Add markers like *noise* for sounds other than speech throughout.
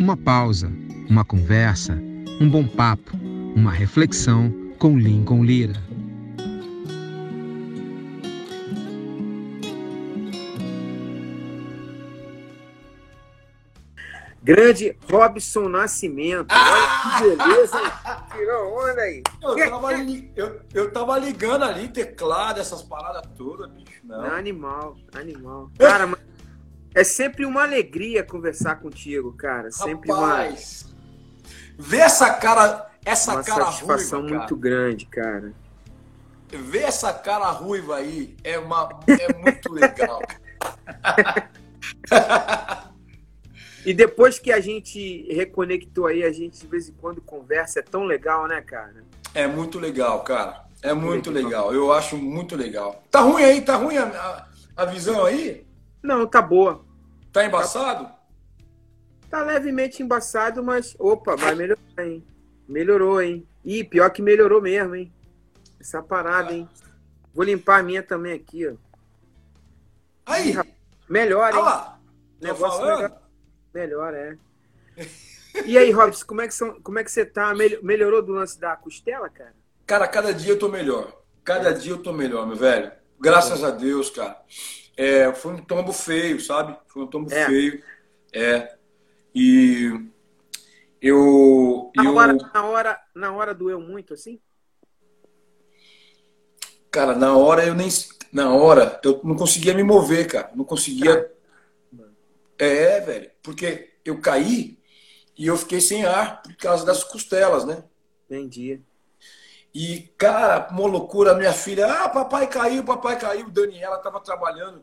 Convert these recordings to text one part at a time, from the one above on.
Uma pausa, uma conversa, um bom papo, uma reflexão com Lincoln Lira. Grande Robson Nascimento. Olha que beleza. Tirou onda aí. Eu tava, li- eu, eu tava ligando ali, teclado, essas paradas todas, bicho. Não. Animal, animal. Cara, mas é sempre uma alegria conversar contigo, cara. Sempre Rapaz, vê essa cara, essa uma, uma cara satisfação ruiva, muito cara. grande, cara. Ver essa cara ruiva aí é, uma, é muito legal. *laughs* E depois que a gente reconectou aí, a gente de vez em quando conversa, é tão legal, né, cara? É muito legal, cara. É muito Legal. Eu acho muito legal. Tá ruim aí? Tá ruim a- a visão aí? Não, tá boa. Tá embaçado? Tá levemente embaçado, mas. Opa, vai melhorar, hein? Melhorou, hein? Ih, pior que melhorou mesmo, hein? Essa parada, hein? Vou limpar a minha também aqui, ó. Aí, Melhor, olha hein? lá. Tô Negócio melhor. Melhor, é. E aí, Robson, como é que, são, como é que você tá? Mel- Melhorou do lance da costela, cara? Cara, cada dia eu tô melhor. Cada dia eu tô melhor, meu velho. Graças a Deus, cara. É, foi um tombo feio, sabe? Foi um tombo É. feio. É. E eu. Na eu hora, na, hora, na hora doeu muito, assim? Cara, na hora eu nem. Na hora eu não conseguia me mover, cara. Não conseguia. É, velho. Porque eu caí e eu fiquei sem ar por causa das costelas, né? Entendi. E, cara, uma loucura, minha filha, ah, papai caiu, papai caiu. Daniela estava trabalhando.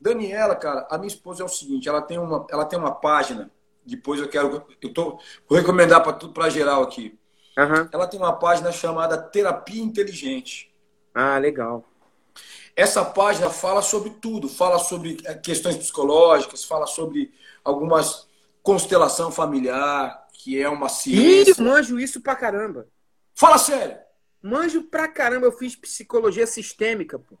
Daniela, cara, a minha esposa é o seguinte, ela tem uma, ela tem uma página, depois eu quero, eu tô, vou recomendar para tudo, para geral aqui. Aham. Ela tem uma página chamada Terapia Inteligente. Ah, legal. Essa página fala sobre tudo, fala sobre eh, questões psicológicas, fala sobre algumas constelação familiar, que é uma Ih, ciência. manjo isso pra caramba. Fala sério. Manjo pra caramba. Eu fiz psicologia sistêmica, pô.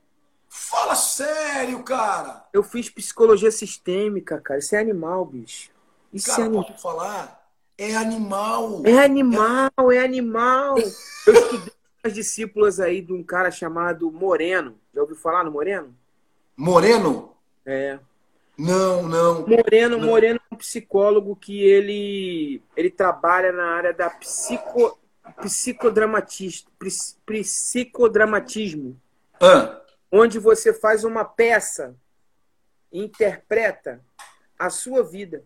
Fala sério, cara. Eu fiz psicologia sistêmica, cara. Isso é animal, bicho. Isso é Cara, animal. posso falar? É animal. É animal, é animal. Eu estudei as discípulas aí de um cara chamado Moreno. Já ouviu falar no Moreno? Moreno? É. Não, não. Moreno, Não. Moreno é um psicólogo que ele, ele trabalha na área da psico, psicodramatis- pris- psicodramatismo, Ah, onde você faz uma peça interpreta a sua vida.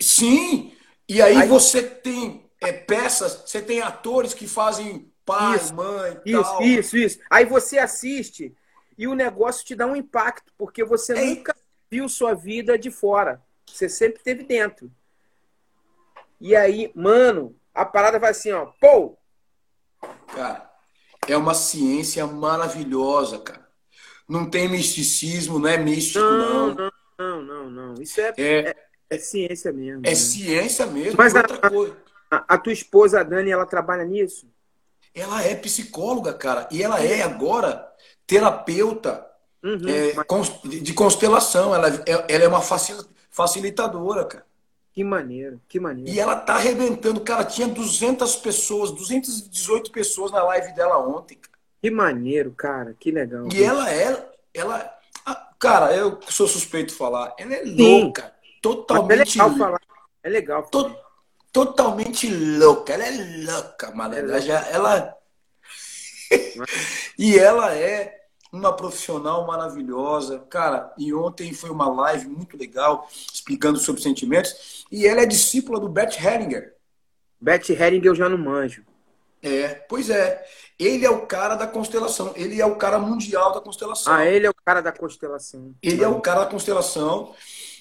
sim. E aí, Aí- você tem é, peças, você tem atores que fazem pai, Isso, mãe, Isso, tal. isso, isso. Aí você assiste e o negócio te dá um impacto, porque você É. nunca viu sua vida de fora. Você sempre esteve dentro. E aí, mano, a parada vai assim, ó. Pô! Cara, é uma ciência maravilhosa, cara. Não tem misticismo, não é místico, Não, não. não, não, não, não. Isso é, É, é ciência mesmo. é né? ciência mesmo. Mas é a- outra coisa. A, a tua esposa, a Dani, ela trabalha nisso? Ela é psicóloga, cara. E ela é agora terapeuta Uhum. é, Mas de constelação. Ela, é- ela é uma facil- facilitadora, cara. Que maneiro, que maneiro. E ela tá arrebentando. Cara, tinha 200 pessoas, 218 pessoas na live dela ontem. cara. Que maneiro, cara. Que legal. E ela é. Ela, ah, cara, eu sou suspeito de falar. Ela é Sim. louca. Mas é Totalmente, legal falar. É legal to- totalmente louca. Ela é louca, mano. É Ela, já, ela... *laughs* e ela é uma profissional maravilhosa. Cara, e ontem foi uma live muito legal, explicando sobre sentimentos. E ela é discípula do Bert Hellinger. Beth Herring eu já não manjo. É, pois é. Ele é o cara da constelação. Ele é o cara mundial da constelação. Ah, ele é o cara da constelação. Ele é o cara da constelação.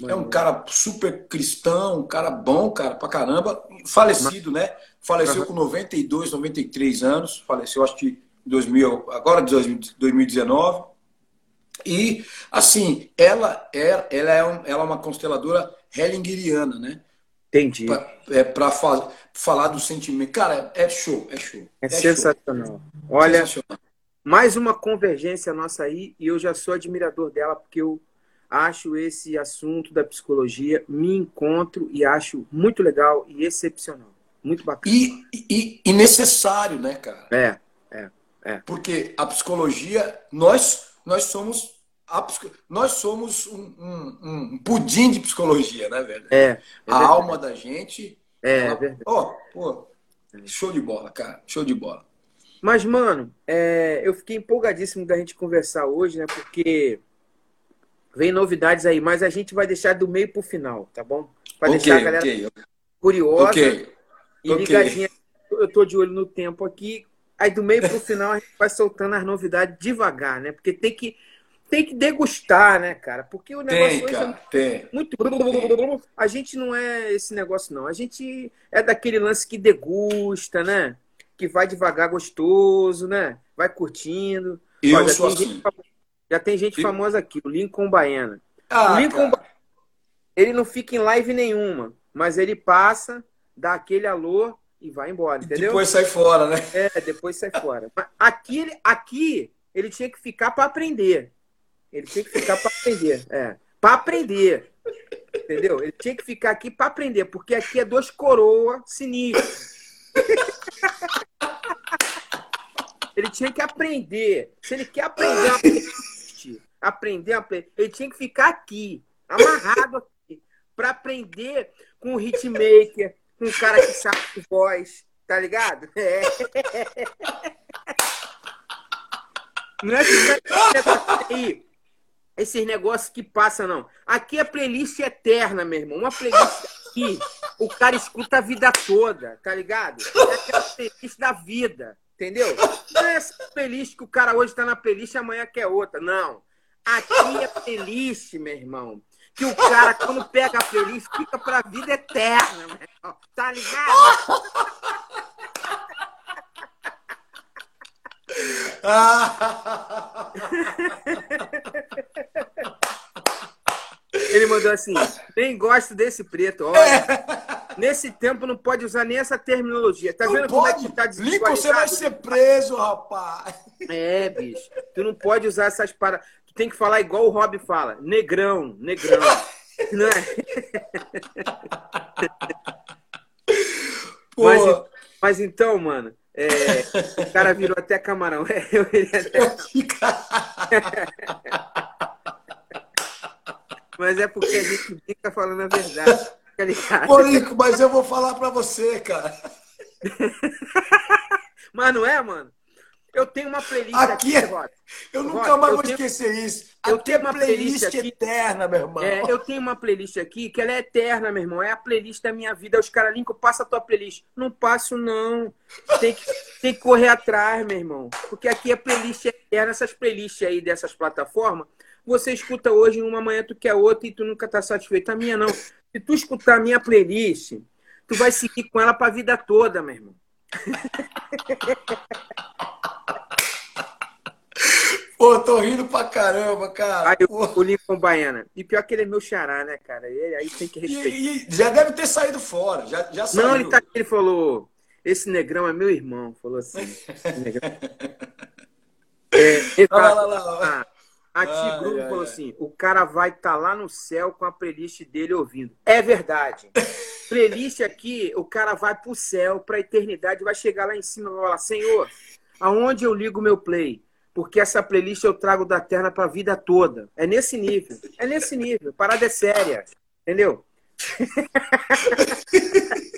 É um cara super cristão, um cara bom, cara, pra caramba. Falecido, né? Faleceu Aham. com 92, 93 anos. Faleceu, acho que 2000, agora de 2019. E, assim, ela é, ela é, um- ela é uma consteladora hellingeriana, né? Entendi. Pra, é, pra fa- falar do sentimento. Cara, é show, é show. É, show. sensacional. Olha, Sensacional. mais uma convergência nossa aí e eu já sou admirador dela porque eu acho esse assunto da psicologia, me encontro e acho muito legal e excepcional. Muito bacana. E, e, e necessário, né, cara? É, é. Porque a psicologia, nós, nós somos. A, nós somos um, um, um pudim de psicologia, né, velho? É. é a alma da gente. É, ela, é verdade. Ó, pô, show de bola, cara. Show de bola. Mas, mano, é, eu fiquei empolgadíssimo da gente conversar hoje, né? Porque vem novidades aí, mas a gente vai deixar do meio pro final, tá bom? Para okay, deixar a galera okay. curiosa okay. e ligadinha. Eu tô de olho no tempo aqui. Aí do meio pro final a gente vai soltando as novidades devagar, né? Porque tem que tem que degustar, né, cara? Porque o negócio tem, cara, é tem. muito. Tem. A gente não é esse negócio, não. A gente é daquele lance que degusta, né? Que vai devagar gostoso, né? Vai curtindo. Eu Olha, sou assim. Gente, já tem gente e... famosa aqui, o Lincoln Baiana. Ah, o Lincoln ele não fica em live nenhuma, mas ele passa, dá aquele alô e vai embora, entendeu? Depois sai fora, né? É, depois sai fora. Aqui, aqui ele tinha que ficar para aprender. Ele tinha que ficar para aprender. É, para aprender. Entendeu? Ele tinha que ficar aqui para aprender, porque aqui é dois coroa sinistros. *laughs* ele tinha que aprender. Se ele quer aprender a aprender, aprender, ele tinha que ficar aqui, amarrado aqui, para aprender com o hitmaker, o cara que sabe voz, tá ligado? É. Não é que aí esses negócios que passam, não. Aqui é playlist eterna, meu irmão. Uma playlist aqui, o cara escuta a vida toda, tá ligado? É aquela playlist da vida, entendeu? Não é essa playlist que o cara hoje tá na playlist e amanhã quer outra. Não. Aqui é playlist, meu irmão. Que o cara, quando pega a playlist, fica pra vida eterna, meu irmão. Tá ligado? Ele mandou assim: nem gosto desse preto. Olha, é. nesse tempo não pode usar nem essa terminologia. Tá não vendo pode. como é que tá Lincoln, você vai ser preso, rapaz. É, bicho. Tu não pode usar essas paradas. Tem que falar igual o Rob fala: negrão, negrão. *laughs* *laughs* não é? mas, mas então, mano, é, o cara virou até camarão. *laughs* É, eu até... mas é porque a gente fica falando a verdade. Tá Pô, Nico, mas eu vou falar pra você, cara. mas não é, mano? Eu tenho uma playlist aqui. aqui é... Eu nunca mais vou tenho... esquecer isso. Eu aqui tenho é uma playlist, playlist aqui... eterna, meu irmão. É, eu tenho uma playlist aqui que ela é eterna, meu irmão. É a playlist da minha vida. Os caras, Lincoln, passa a tua playlist. Não passo, não. Tem que, tem que correr atrás, meu irmão. Porque aqui é playlist eterna. Essas playlists aí dessas plataformas, você escuta hoje uma, amanhã tu quer outra e tu nunca tá satisfeito. A minha não. Se tu escutar a minha playlist, tu vai seguir com ela pra vida toda, meu irmão. *laughs* Pô, tô rindo pra caramba, cara. Aí o, o Lincoln Baiana. E pior que ele é meu xará, né, cara? E aí tem que respeitar. E, e já deve ter saído fora, já, já saiu. Não, ele, tá, ele falou, esse negrão é meu irmão. Falou assim. *laughs* é, ele lá, lá, lá, a Tigru falou assim: o cara vai estar tá lá no céu com a playlist dele ouvindo. É verdade. *laughs* playlist aqui, o cara vai pro céu, pra eternidade, vai chegar lá em cima e vai falar: Senhor, aonde eu ligo meu play? Porque essa playlist eu trago da terra pra vida toda. É nesse nível. É nesse nível. Parada é séria. Entendeu? *laughs*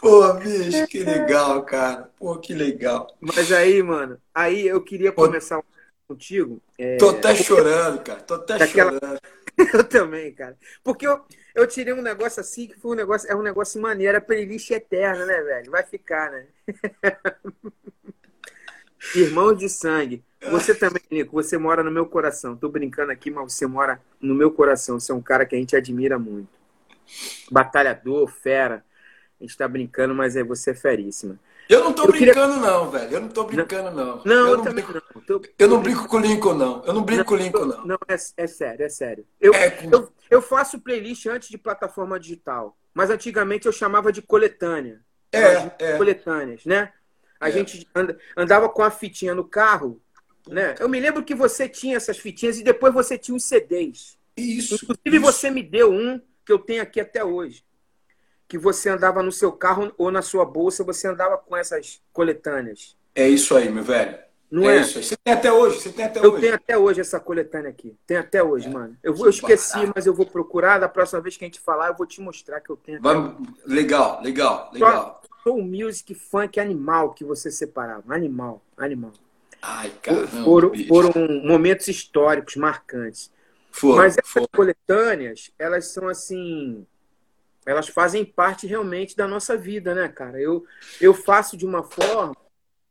Pô, bicho, que legal, cara. Pô, que legal. Mas aí, mano, aí eu queria começar um contigo. É... Tô até chorando, cara. Tô até Daquela... chorando. *laughs* eu também, cara. Porque eu, eu tirei um negócio assim que foi um negócio, é um negócio maneiro, a playlist eterna, né, velho? Vai ficar, né? *laughs* Irmão de sangue. Você também, Nico, você mora no meu coração. Tô brincando aqui, mas você mora no meu coração. Você é um cara que a gente admira muito. Batalhador, fera. A gente tá brincando, mas é você é feríssima. Eu não tô eu brincando, queria... não, velho. Eu não tô brincando, não. Não, eu, eu não também brinco... não. Tô... Eu não brinco com o Lincoln, não. Eu não brinco não, com o Lincoln, não. Não, é, é sério, é sério. Eu, é... eu, eu faço playlist antes de plataforma digital. Mas antigamente eu chamava de coletânea. É, é. Coletâneas, né? A é. gente andava com a fitinha no carro Né? Eu me lembro que você tinha essas fitinhas e depois você tinha os CDs. Isso. Inclusive, isso. você me deu um que eu tenho aqui até hoje. Que você andava no seu carro ou na sua bolsa, você andava com essas coletâneas. É isso aí, meu velho. Não é? é? isso aí. Você tem até hoje, você tem até Eu hoje. tenho até hoje essa coletânea aqui. Tem até hoje, É. mano. Eu, vou, eu esqueci, barato. mas eu vou procurar. Da próxima vez que a gente falar, eu vou te mostrar que eu tenho. Vamos... Legal, legal, legal. Soul music, funk, animal que você separava. Animal, animal. Ai, caramba, foram, bicho. foram momentos históricos marcantes. Foram, Mas essas foram. coletâneas, elas são assim. Elas fazem parte realmente da nossa vida, né, cara? Eu, eu faço de uma forma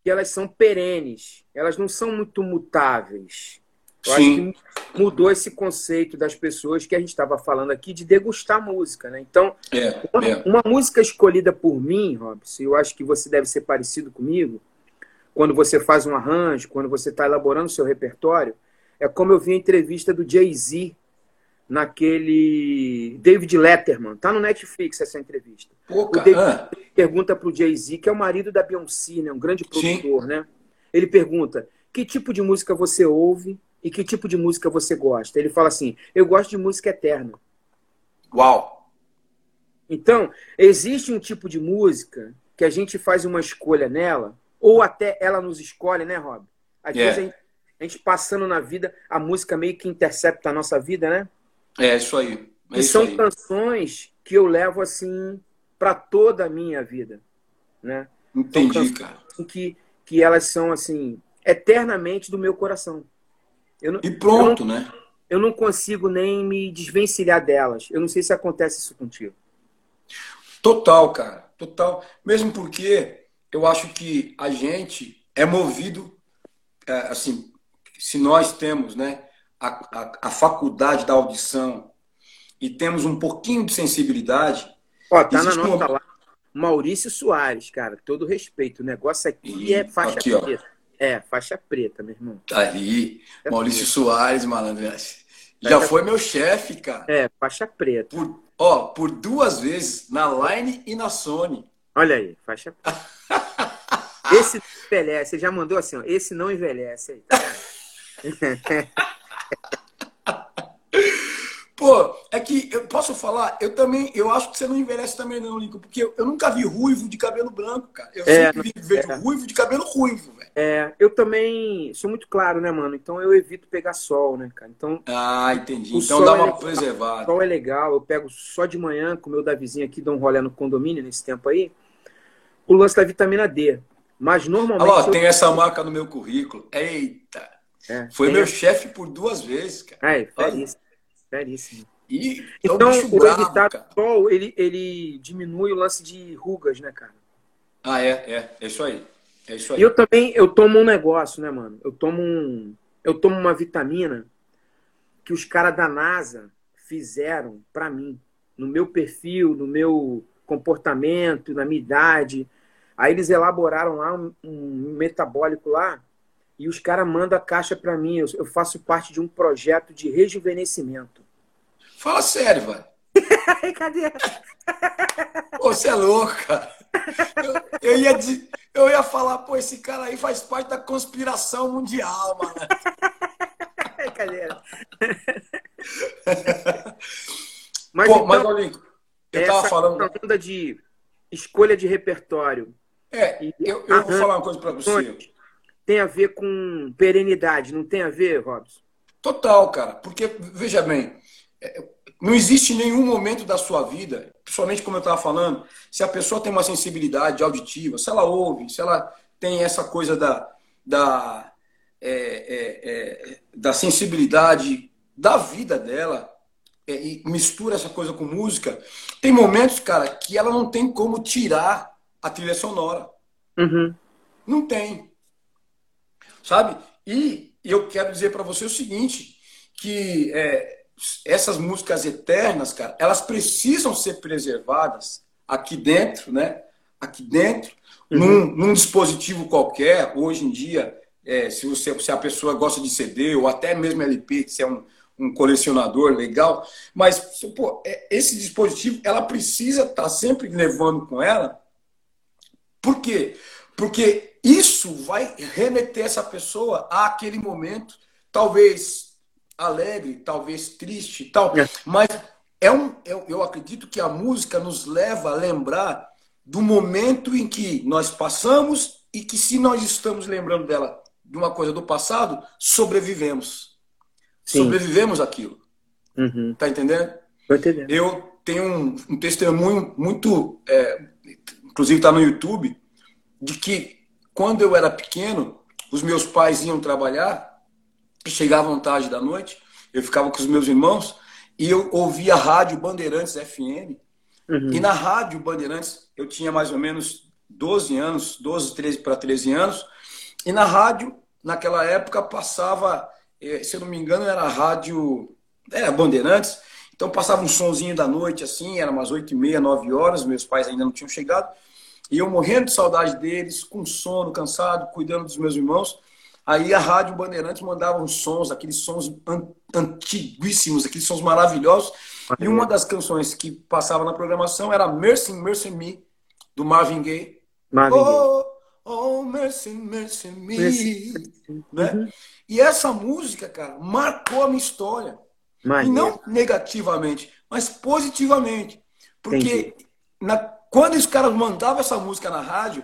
que elas são perenes. Elas não são muito mutáveis. Eu Sim. acho que mudou esse conceito das pessoas que a gente estava falando aqui de degustar música, né? Então, É, uma, é. uma música escolhida por mim, Robson, eu acho que você deve ser parecido comigo, quando você faz um arranjo, quando você está elaborando o seu repertório, é como eu vi a entrevista do Jay-Z naquele David Letterman. Tá no Netflix essa entrevista. Pô, O. David ah, pergunta pro Jay-Z, que é o marido da Beyoncé, né? um grande produtor, né? Ele pergunta: que tipo de música você ouve e que tipo de música você gosta? Ele fala assim: eu gosto de música eterna. Uau. Então, existe um tipo de música que a gente faz uma escolha nela, ou até ela nos escolhe, né, Rob? Às É. vezes a gente, a gente passando na vida, a música meio que intercepta a nossa vida, né? É isso aí. É e isso são aí. canções que eu levo assim para toda a minha vida, né? Entendi, cara. Que, que elas são assim eternamente do meu coração. Eu não, E pronto, né? eu não consigo nem me desvencilhar delas. Eu não sei se acontece isso contigo. Total, cara. Total. Mesmo porque eu acho que a gente é movido, é, assim, se nós temos, né, a, a, a faculdade da audição e temos um pouquinho de sensibilidade, Ó, tá na nossa uma- lá. Maurício Soares, cara, todo respeito. O negócio aqui Ih, é faixa aqui, ó. É, faixa preta, meu irmão. tá ali, É Maurício. Soares, malandro. Já foi meu chefe, cara. É, faixa preta. Por, ó, por duas vezes, na Line e na Sony. Olha aí, faixa preta. *laughs* Esse não envelhece. Você já mandou assim, ó. Esse não envelhece aí. Tá? *laughs* Pô, é que eu posso falar, eu também, eu acho que você não envelhece também não, Lincoln, porque eu, eu nunca vi ruivo de cabelo branco, cara. Eu É, sempre vi, vejo é. ruivo de cabelo ruivo, velho. É, eu também sou muito claro, né, mano? Então eu evito pegar sol, né, cara? Então Ah, entendi. O Então dá é uma legal. preservada. sol é legal. Eu pego só de manhã com o meu Davizinho aqui, dou um rolê no condomínio nesse tempo aí. O lance da vitamina D. Mas normalmente. Olha lá, eu- tem essa marca no meu currículo. Eita! É, Foi meu chefe por duas vezes, cara. É, feríssimo. Feríssimo. E é um Então, o bravo, evitar cara. sol, ele, ele diminui o lance de rugas, né, cara? Ah, é, é. É isso aí. É isso aí. E eu também, eu tomo um negócio, né, mano? Eu tomo um, eu tomo uma vitamina que os caras da NASA fizeram pra mim, no meu perfil, no meu comportamento, na minha idade. Aí eles elaboraram lá um, um metabólico lá e os caras mandam a caixa pra mim. Eu, eu faço parte de um projeto de rejuvenescimento. Fala sério, velho. *laughs* Cadê? Pô, você é louco, cara. Eu, eu ia, eu ia falar, pô, esse cara aí faz parte da conspiração mundial, mano. *laughs* Cadê? *laughs* Mas Pô, então, mas, ô, Lincoln, eu tava essa falando. onda de escolha de repertório É, eu, eu vou falar uma coisa pra você. Tem a ver com perenidade, não tem a ver, Robson? Total, cara. Porque, veja bem, é, não existe nenhum momento da sua vida, principalmente como eu estava falando, se a pessoa tem uma sensibilidade auditiva, se ela ouve, se ela tem essa coisa da, da, é, é, é, da sensibilidade da vida dela é, e mistura essa coisa com música, tem momentos, cara, que ela não tem como tirar a trilha sonora. Uhum. Não tem. Sabe? E eu quero dizer para você o seguinte, que é, essas músicas eternas, cara, elas precisam ser preservadas aqui dentro, né? Aqui dentro, Uhum. num, num dispositivo qualquer, hoje em dia, é, se, você, se a pessoa gosta de CD ou até mesmo LP, se é um, um colecionador legal, mas pô, é, esse dispositivo, ela precisa estar sempre levando com ela. Por quê? Porque isso vai remeter essa pessoa àquele momento, talvez alegre, talvez triste, tal, é. mas é um, eu, eu acredito que a música nos leva a lembrar do momento em que nós passamos e que se nós estamos lembrando dela de uma coisa do passado, sobrevivemos. Sim. Sobrevivemos aquilo. Uhum. Tá entendendo? Tô entendendo. Eu tenho um, um testemunho muito, é, inclusive está no YouTube, de que quando eu era pequeno, os meus pais iam trabalhar e chegavam tarde da noite, eu ficava com os meus irmãos e eu ouvia a rádio Bandeirantes FM. Uhum. E na rádio Bandeirantes, eu tinha mais ou menos 12 anos, 12, 13 para 13 anos, e na rádio, naquela época, passava, eh, se eu não me engano, era a rádio era Bandeirantes, então passava um sonzinho da noite, assim, era umas 8 e meia, 9 horas, meus pais ainda não tinham chegado, e eu morrendo de saudade deles, com sono, cansado, cuidando dos meus irmãos. Aí a Rádio Bandeirantes mandava uns sons, aqueles sons antiguíssimos, aqueles sons maravilhosos. E uma das canções que passava na programação era Mercy, Mercy Me, do Marvin Gaye. Marvin oh, Gaye. Oh, Mercy, Mercy Me. Mercy. Né? Uhum. E essa música, cara, marcou a minha história. E não negativamente, mas positivamente. Porque na, quando os caras mandavam essa música na rádio,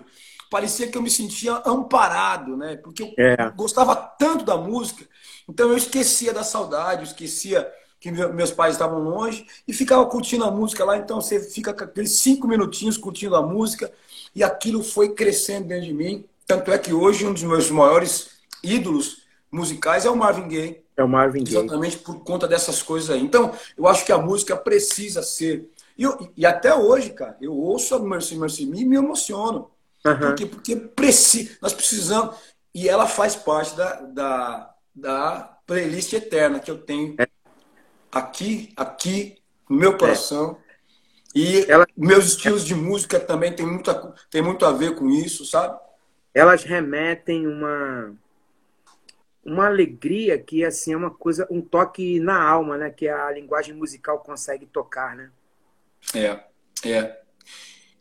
parecia que eu me sentia amparado, né? Porque eu é. gostava tanto da música, então eu esquecia da saudade, eu esquecia que meus pais estavam longe e ficava curtindo a música lá. Então você fica com aqueles cinco minutinhos curtindo a música e aquilo foi crescendo dentro de mim. Tanto é que hoje um dos meus maiores ídolos musicais é o Marvin Gaye. É o Marvin Gaye. Exatamente por conta dessas coisas aí. Então, eu acho que a música precisa ser. E, eu, e até hoje, cara, eu ouço a Mercy Mercy Me e me emociono. Uhum. Porque, porque preci, nós precisamos. E ela faz parte da, da, da playlist eterna que eu tenho é. aqui, aqui, no meu coração. É. E ela... meus estilos de música também tem muito, a, tem muito a ver com isso, sabe? Elas remetem uma uma alegria que assim é uma coisa, um toque na alma, né? Que a linguagem musical consegue tocar, né? É, é.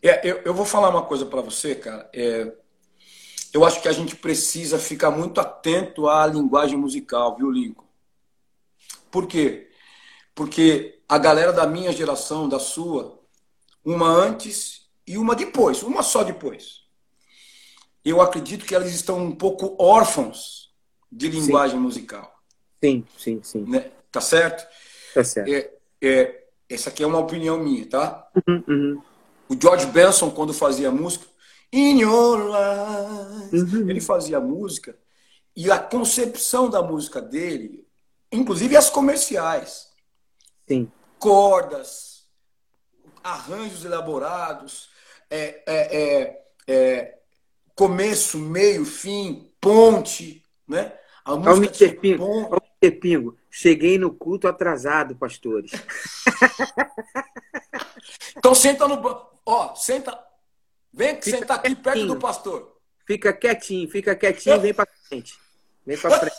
é eu, eu vou falar uma coisa para você, cara. É, eu acho que a gente precisa ficar muito atento à linguagem musical, viu, Lincoln? Por quê? Porque a galera da minha geração, da sua, uma antes e uma depois, uma só depois. Eu acredito que elas estão um pouco órfãos de linguagem sim. musical. Sim, sim, sim. Né? Tá certo? Tá certo. É, é, essa aqui é uma opinião minha, tá? Uhum, uhum. O George Benson, quando fazia música, In Your Eyes, uhum. ele fazia música e a concepção da música dele, inclusive as comerciais, Sim. cordas, arranjos elaborados, é, é, é, é começo, meio, fim, ponte, né? A música Mr. Pingo, bom... Mr. Pingo, cheguei no culto atrasado, pastores. *laughs* então senta no banco. Ó, senta. Vem fica sentar aqui perto do pastor. Fica quietinho, fica quietinho, vem para frente. Vem para frente.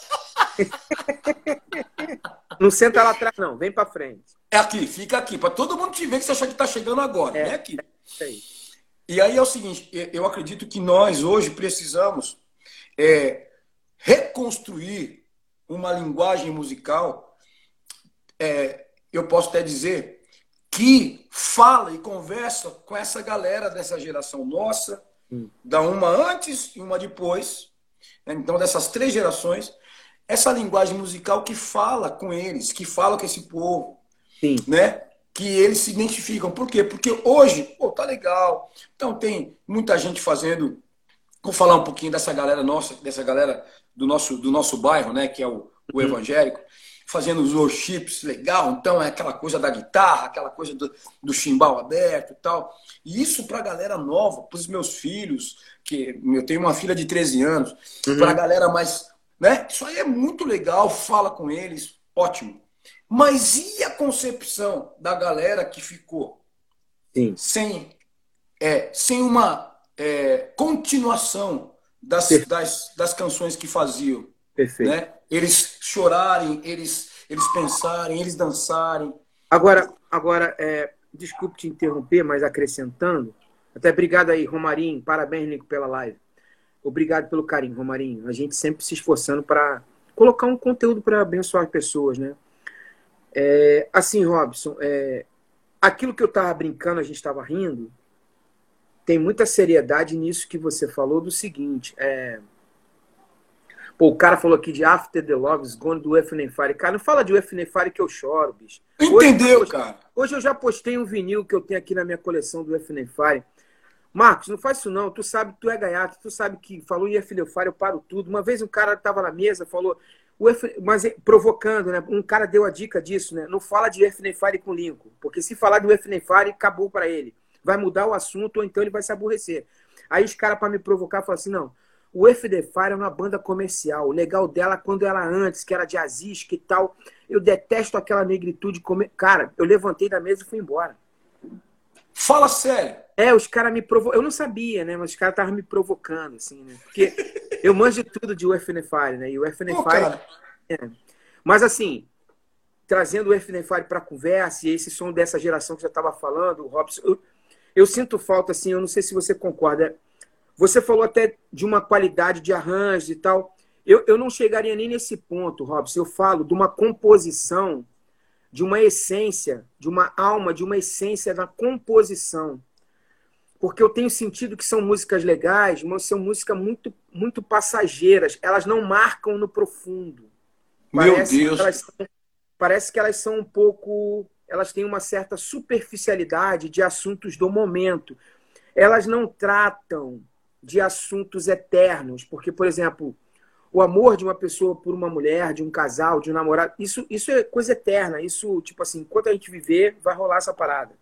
*laughs* não senta lá atrás, não, vem para frente. É aqui, fica aqui, para todo mundo te ver que você achar que está chegando agora. É, é aqui. É aí. E aí é o seguinte, eu acredito que nós hoje precisamos é, reconstruir uma linguagem musical, é, eu posso até dizer, que fala e conversa com essa galera dessa geração nossa, hum. da uma antes e uma depois, né? então dessas três gerações, essa linguagem musical que fala com eles, que fala com esse povo, Sim. né? Que eles se identificam. Por quê? Porque hoje, pô, tá legal. Então tem muita gente fazendo. Vou falar um pouquinho dessa galera nossa, dessa galera do nosso, do nosso bairro, né, que é o, o uhum. evangélico, fazendo os worships legal, então é aquela coisa da guitarra, aquela coisa do, do chimbal aberto e tal. E isso para a galera nova, para os meus filhos, que eu tenho uma filha de 13 anos, uhum. para a galera mais. Né? Isso aí é muito legal, fala com eles, ótimo. Mas e a concepção da galera que ficou Sim. sem, é, sem uma é, continuação das, das, das canções que faziam. Perfeito. Né? Eles chorarem, eles, eles pensarem, eles dançarem. Agora, agora é, desculpe te interromper, mas acrescentando, até obrigado aí, Romarinho, parabéns, Nico, pela live. Obrigado pelo carinho, Romarinho. A gente sempre se esforçando para colocar um conteúdo para abençoar pessoas, né? É, assim, Robson, é, aquilo que eu estava brincando, a gente estava rindo, tem muita seriedade nisso que você falou do seguinte. É, pô, o cara falou aqui de After the Logs, Gone do FNF Fire. Cara, não fala de UFN Fire que eu choro, bicho. Entendeu, hoje, cara? Hoje eu já postei um vinil que eu tenho aqui na minha coleção do FNF Fire. Marcos, não faz isso não. Tu sabe que tu é gaiato, tu sabe que falou em FNF Fire, eu paro tudo. Uma vez um cara estava na mesa, falou, o F... mas provocando, né? Um cara deu a dica disso, né? Não fala de FNF Fire com Lincoln, porque se falar do FNF Fire, acabou para ele vai mudar o assunto ou então ele vai se aborrecer. Aí os caras, para me provocar, falam assim: não, o FD Fire é uma banda comercial. O legal dela, quando ela antes, que era jazzística e tal, eu detesto aquela negritude. Come... Cara, eu levantei da mesa e fui embora. Fala sério. É, os caras me provocaram. Eu não sabia, né? Mas os caras estavam me provocando, assim, né? Porque eu manjo de tudo de UFNFire, né? E o UFNFire. É. Mas assim, trazendo o UFNFire para conversa, e esse som dessa geração que já estava falando, o Robson. Eu eu sinto falta, assim, eu não sei se você concorda. Você falou até de uma qualidade de arranjo e tal. Eu, eu não chegaria nem nesse ponto, Robson. Eu falo de uma composição, de uma essência, de uma alma, de uma essência da composição. Porque eu tenho sentido que são músicas legais, mas são músicas muito, muito passageiras. Elas não marcam no profundo. Meu parece Deus! Que elas, parece que elas são um pouco elas têm uma certa superficialidade de assuntos do momento. Elas não tratam de assuntos eternos, porque, por exemplo, o amor de uma pessoa por uma mulher, de um casal, de um namorado, isso, isso é coisa eterna. Isso, tipo assim, enquanto a gente viver, vai rolar essa parada.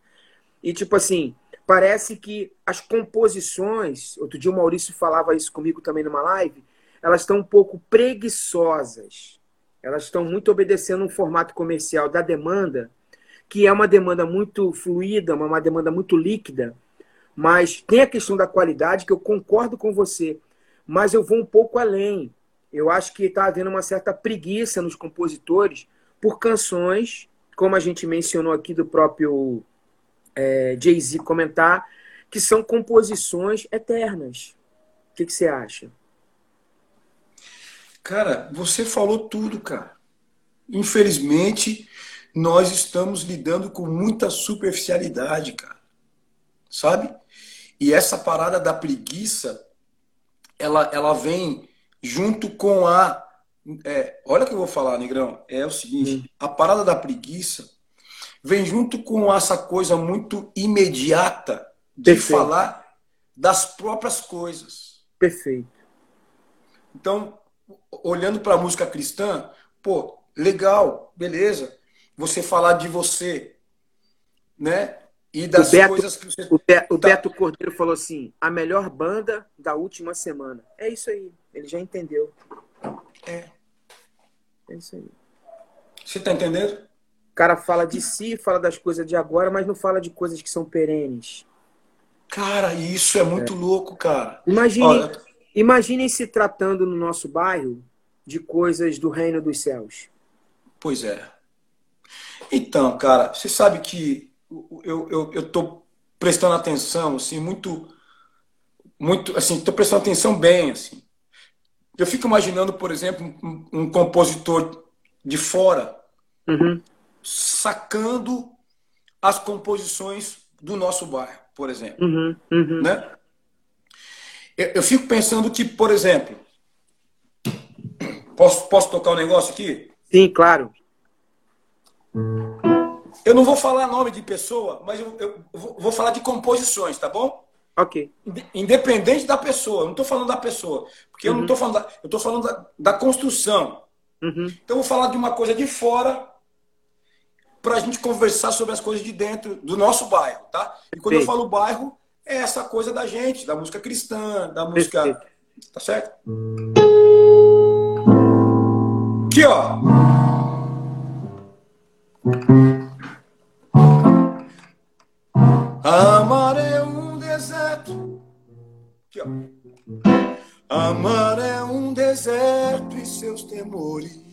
E, tipo assim, parece que as composições, outro dia o Maurício falava isso comigo também numa live, elas estão um pouco preguiçosas. Elas estão muito obedecendo um formato comercial da demanda que é uma demanda muito fluida, uma demanda muito líquida, mas tem a questão da qualidade, que eu concordo com você, mas eu vou um pouco além. Eu acho que está havendo uma certa preguiça nos compositores por canções, como a gente mencionou aqui do próprio é, Jay-Z comentar, que são composições eternas. O que, que você acha? Cara, você falou tudo, cara. Infelizmente, nós estamos lidando com muita superficialidade, cara. Sabe? E essa parada da preguiça, ela, ela vem junto com a. É, olha o que eu vou falar, Negrão. É o seguinte: hum. a parada da preguiça vem junto com essa coisa muito imediata de Perfeito. falar das próprias coisas. Perfeito. Então, olhando para a música cristã, pô, legal, beleza você falar de você, né? E das Beto, coisas que você. O, Be o tá... Beto Cordeiro falou assim: a melhor banda da última semana. É isso aí. Ele já entendeu. É. É isso aí. Você tá entendendo? O cara fala de si, fala das coisas de agora, mas não fala de coisas que são perenes. Cara, isso é muito é. louco, cara. Imagine, Olha... imaginem se tratando no nosso bairro de coisas do reino dos céus. Pois é. Então, cara, você sabe que eu, eu, eu tô prestando atenção, assim, muito, muito, assim, tô prestando atenção bem, assim. Eu fico imaginando, por exemplo, um, um compositor de fora uhum. sacando as composições do nosso bairro, por exemplo. Uhum, uhum. Né? Eu, eu, fico pensando que, por exemplo, posso, posso tocar um negócio aqui? Sim, claro. Eu não vou falar nome de pessoa, mas eu, eu vou falar de composições, tá bom? Ok. Independente da pessoa, eu não estou falando da pessoa, porque uhum. eu não estou falando, da, eu estou falando da, da construção. Uhum. Então eu vou falar de uma coisa de fora para a gente conversar sobre as coisas de dentro do nosso bairro, tá? E quando eu falo bairro, é essa coisa da gente, da música cristã, da música, Perfeito. tá certo? Aqui, ó. Amar é um deserto. Aqui, ó. Amar é um deserto e seus temores.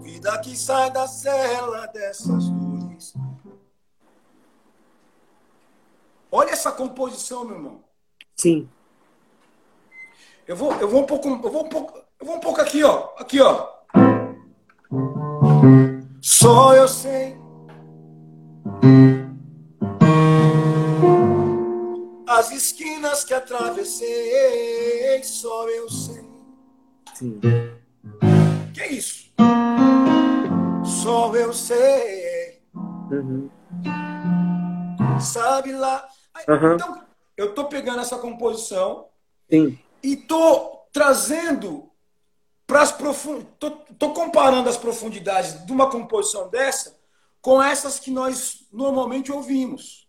Vida que sai da cela dessas dores. Olha essa composição, meu irmão. Sim. Eu vou, eu vou um pouco, eu vou um pouco, eu vou um pouco aqui, ó. Aqui, ó. Só eu sei. As esquinas que atravessei, só eu sei. Sim. Que isso? Só eu sei. Uhum. Sabe lá. Uhum. Então, eu tô pegando essa composição Sim. e tô trazendo tô comparando as profundidades de uma composição dessa com essas que nós normalmente ouvimos.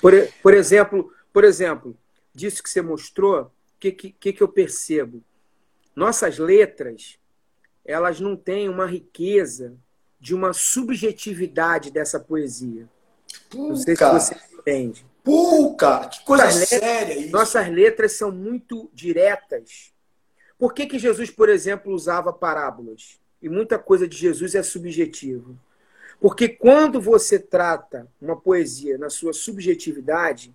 Por, por exemplo, por exemplo, disso que você mostrou, o que, que, que eu percebo? Nossas letras, elas não têm uma riqueza de uma subjetividade dessa poesia. Pô, Não sei se você entende. Pô, cara, que coisa Nossas letras- séria isso. Nossas letras são muito diretas. Por que, que Jesus, por exemplo, usava parábolas? E muita coisa de Jesus é subjetivo. Porque quando você trata uma poesia na sua subjetividade,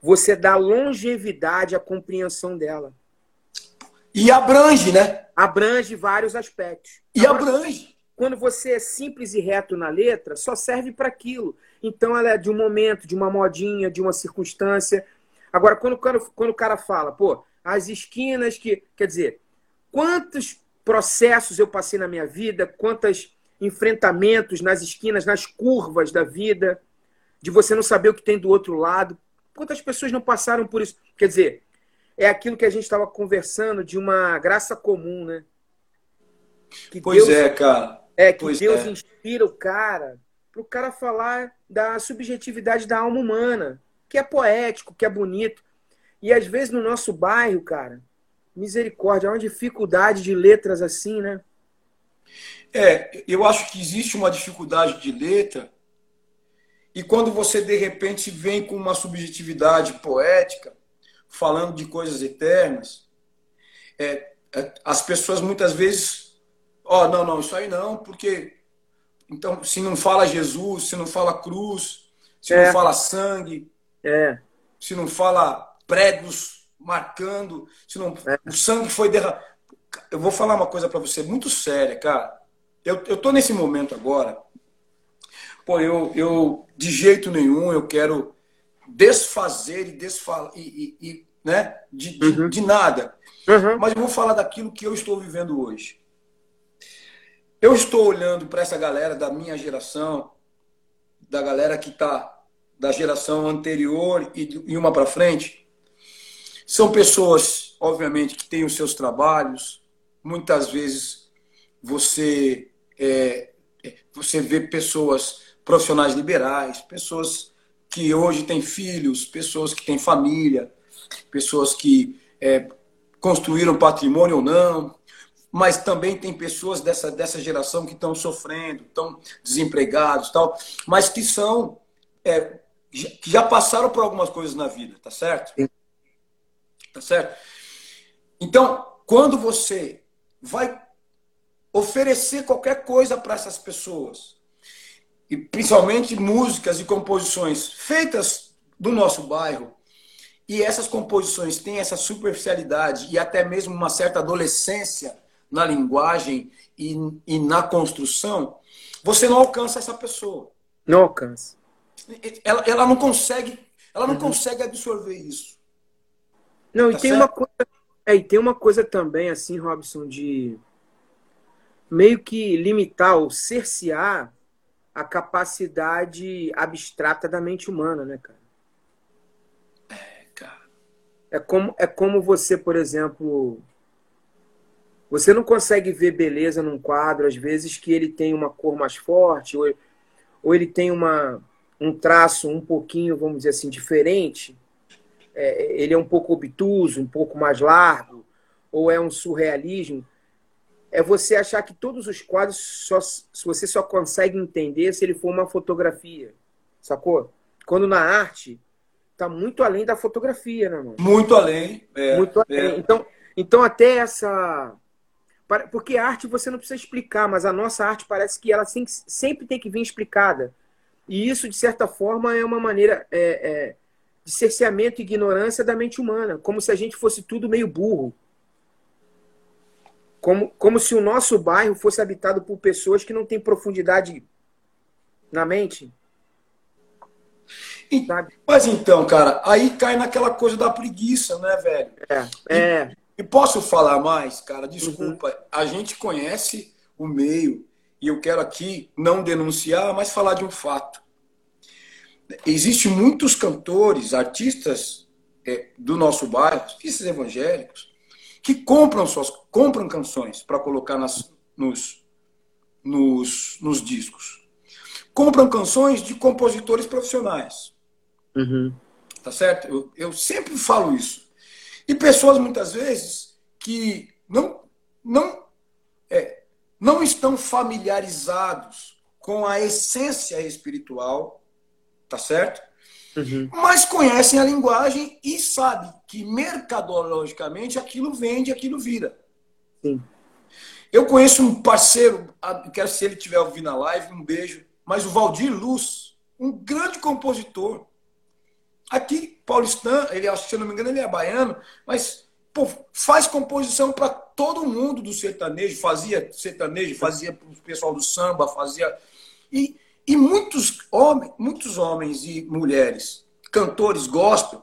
você dá longevidade à compreensão dela. E abrange, né? Abrange vários aspectos. E Agora, abrange. quando você é simples e reto na letra, só serve para aquilo. Então ela é de um momento, de uma modinha, de uma circunstância. Agora, quando, quando, quando o cara fala, pô, as esquinas que. Quer dizer, quantos processos eu passei na minha vida, quantos enfrentamentos nas esquinas, nas curvas da vida, de você não saber o que tem do outro lado. Quantas pessoas não passaram por isso? Quer dizer, é aquilo que a gente estava conversando de uma graça comum, né? Que Pois Deus- é, cara. é, que Pois Deus é. inspira o cara para o cara falar da subjetividade da alma humana, que é poético, que é bonito. E às vezes no nosso bairro, cara, misericórdia, há uma dificuldade de letras assim, né? É, eu acho que existe uma dificuldade de letra. E quando você de repente vem com uma subjetividade poética, falando de coisas eternas, é, é, as pessoas muitas vezes, ó, não, não, isso aí não, porque então se não fala Jesus, se não fala cruz, se É. não fala sangue, É, se não fala pregos marcando, se não É. o sangue foi derramado. Eu vou falar uma coisa para você muito séria, cara. Eu, eu tô nesse momento agora. Pô, eu, eu de jeito nenhum eu quero desfazer e desfalar e, e- e, né, de, de, Uhum. de nada. Uhum. Mas eu vou falar daquilo que eu estou vivendo hoje. Eu estou olhando para essa galera da minha geração, da galera que está da geração anterior e, e uma para frente. São pessoas, obviamente, que têm os seus trabalhos. Muitas vezes você é, é, você vê pessoas profissionais liberais, pessoas que hoje têm filhos, pessoas que têm família, pessoas que é, construíram patrimônio ou não, mas também tem pessoas dessa, dessa geração que estão sofrendo, estão desempregados, tal, mas que são é, que já passaram por algumas coisas na vida, tá certo? Tá certo? Então, quando você vai oferecer qualquer coisa para essas pessoas, e principalmente músicas e composições feitas do nosso bairro, e essas composições têm essa superficialidade e até mesmo uma certa adolescência na linguagem e, e na construção, você não alcança essa pessoa. Não alcança. Ela, ela não consegue, ela não consegue absorver isso. Não, e Tá tem certo? uma coisa, é, e tem uma coisa também assim, Robson, de meio que limitar ou cercear a capacidade abstrata da mente humana, né, cara? É, cara. É como, é como você, por exemplo, você não consegue ver beleza num quadro, às vezes, que ele tem uma cor mais forte, ou, ou ele tem uma, um traço um pouquinho, vamos dizer assim, diferente. É, ele é um pouco obtuso, um pouco mais largo, ou é um surrealismo. É você achar que todos os quadros só, você só consegue entender se ele for uma fotografia, sacou? Quando na arte está muito além da fotografia, né, mano? Muito além. É, muito além. é. Então, então até essa porque a arte você não precisa explicar, mas a nossa arte parece que ela sem- sempre tem que vir explicada. E isso, de certa forma, é uma maneira. é- é- de cerceamento e ignorância da mente humana, como se a gente fosse tudo meio burro. Como, como se o nosso bairro fosse habitado por pessoas que não têm profundidade na mente. Sabe? Mas então, cara, aí cai naquela coisa da preguiça, né, velho? É. é. E, e posso falar mais, cara? Desculpa. Uhum. A gente conhece o meio e eu quero aqui não denunciar, mas falar de um fato. Existem muitos cantores, artistas é, do nosso bairro, artistas evangélicos, que compram suas compram canções para colocar nas, nos, nos, nos discos. Compram canções de compositores profissionais. Uhum. Tá certo? Eu, eu sempre falo isso. E pessoas, muitas vezes, que não, não, é, não estão familiarizados com a essência espiritual, tá certo? Uhum. Mas conhecem a linguagem e sabem que mercadologicamente aquilo vende, aquilo vira. Sim. Eu conheço um parceiro, quero se ele estiver ouvindo a live, um beijo, mas o Valdir Luz, um grande compositor. Aqui, paulistano, ele, acho que se eu não me engano, ele é baiano, mas pô, faz composição para todo mundo do sertanejo, fazia sertanejo, fazia para o pessoal do samba, fazia. E, e muitos, homens, muitos homens e mulheres, cantores gospel,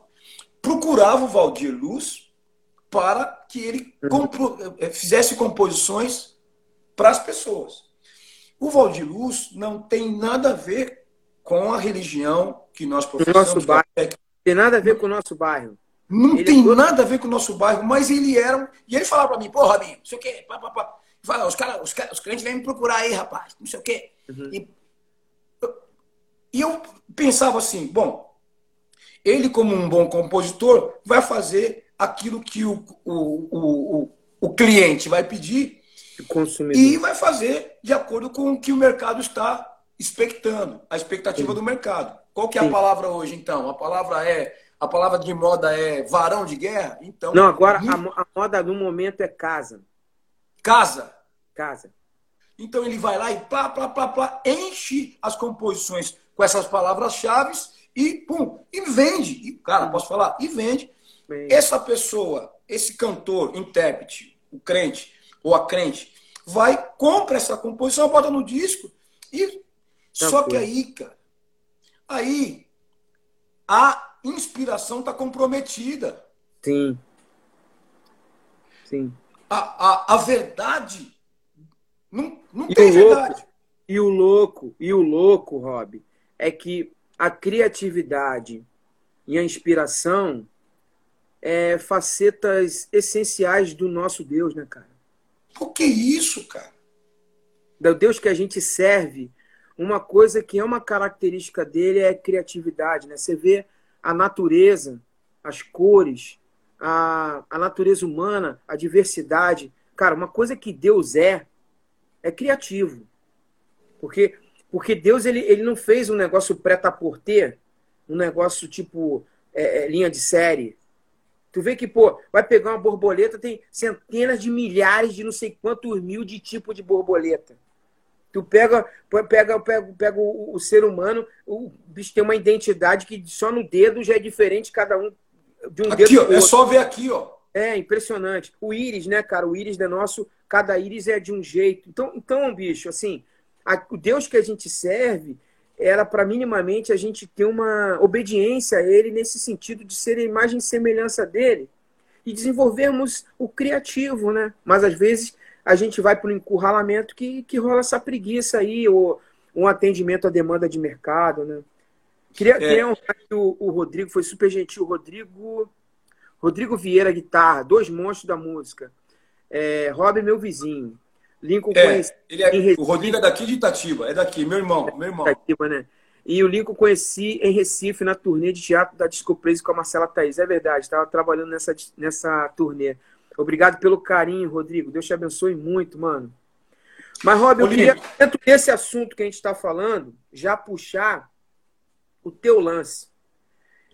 procuravam o Valdir Luz para que ele eh, fizesse composições para as pessoas. O Valdir Luz não tem nada a ver com a religião que nós professamos. Nosso bairro. É... Tem nada a ver com o nosso bairro. Não ele tem é... nada a ver com o nosso bairro, mas ele era. E ele falava para mim, pô, Robinho, não sei o quê, pá, pá, pá. Fala, os, cara, os, cara, os clientes vêm me procurar aí, rapaz, não sei o quê. Uhum. E, e eu pensava assim, bom, ele, como um bom compositor, vai fazer aquilo que o, o, o, o, cliente vai pedir e vai fazer de acordo com o que o mercado está expectando, a expectativa Sim. do mercado. Qual que é Sim. a palavra hoje, então? A palavra é a palavra de moda é varão de guerra? Então. Não, agora a, a moda no momento é casa. Casa. Casa. Então ele vai lá e plá, plá, plá, plá, enche as composições com essas palavras-chave e pum, e vende. E, cara, posso falar? E vende. Bem. Essa pessoa, esse cantor, intérprete, o crente ou a crente, vai, compra essa composição, bota no disco e só que aí, cara, aí a inspiração está comprometida. Sim. Sim. A, a, a verdade não, não e tem verdade. E o louco, e o louco, Rob, é que a criatividade e a inspiração é facetas essenciais do nosso Deus, né, cara? Por que isso, cara? Do Deus que a gente serve uma coisa que é uma característica dele é a criatividade, né? Você vê a natureza, as cores, a, a natureza humana, a diversidade. Cara, uma coisa que Deus é, é criativo. Porque, porque Deus ele, ele não fez um negócio pré-ta-porter, um negócio tipo é, é, linha de série. Tu vê que, pô, vai pegar uma borboleta, tem centenas de milhares de não sei quantos mil de tipo de borboleta. Tu pega, pega, pega, pega o, o, ser humano, o bicho tem uma identidade que só no dedo já é diferente cada um de um aqui, dedo. Ó, é só ver aqui, ó. É impressionante. O íris, né, cara? O íris é nosso, cada íris é de um jeito. Então, então bicho, assim, a, o Deus que a gente serve era para minimamente a gente ter uma obediência a Ele nesse sentido de ser a imagem e semelhança dele e desenvolvermos o criativo, né? Mas às vezes a gente vai para o encurralamento que, que rola essa preguiça aí, ou um atendimento à demanda de mercado, né? Queria, é. que o, o Rodrigo foi super gentil. Rodrigo, Rodrigo Vieira, guitarra, dois monstros da música. É, Rob, meu vizinho. Lincoln é, ele é, O Rodrigo é daqui de Itatiba, é daqui, meu irmão, meu irmão. Itatiba, né? E o Lincoln conheci em Recife, na turnê de teatro da Disco com a Marcela Thaís. É verdade, estava trabalhando nessa, nessa turnê. Obrigado pelo carinho, Rodrigo. Deus te abençoe muito, mano. Mas, Rob, eu queria, dentro desse assunto que a gente está falando, já puxar o teu lance.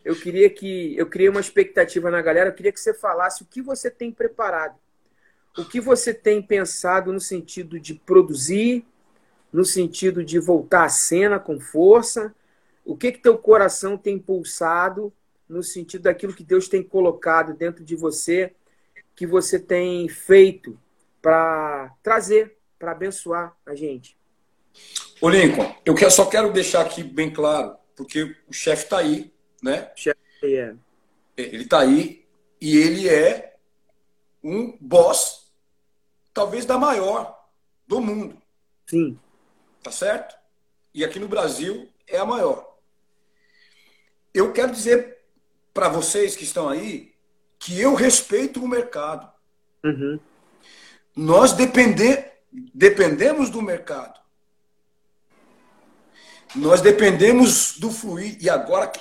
Eu queria que eu criei uma expectativa na galera, eu queria que você falasse o que você tem preparado. O que você tem pensado no sentido de produzir, no sentido de voltar à cena com força? O que que teu coração tem pulsado no sentido daquilo que Deus tem colocado dentro de você, que você tem feito para trazer, para abençoar a gente. Ô Lincoln, eu só quero deixar aqui bem claro, porque o chefe está aí, né? O chefe é. Ele está aí e ele é um boss, talvez da maior do mundo. Sim. Tá certo? E aqui no Brasil é a maior. Eu quero dizer para vocês que estão aí que eu respeito o mercado. Uhum. Nós depender, dependemos do mercado. Nós dependemos do fluir. E agora,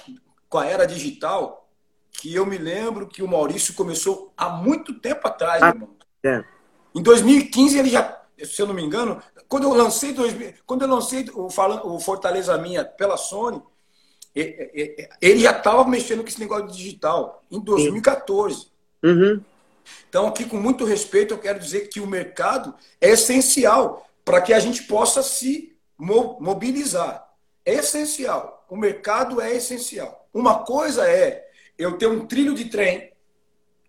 com a era digital, que eu me lembro que o Maurício começou há muito tempo atrás, ah, irmão. É. Em 2015 ele já, se eu não me engano, quando eu lancei, quando eu lancei o, o Fortaleza Minha pela Sony, ele já estava mexendo com esse negócio digital em 2014. Uhum. Então, aqui, com muito respeito, eu quero dizer que o mercado é essencial para que a gente possa se mobilizar. É essencial. O mercado é essencial. Uma coisa é eu ter um trilho de trem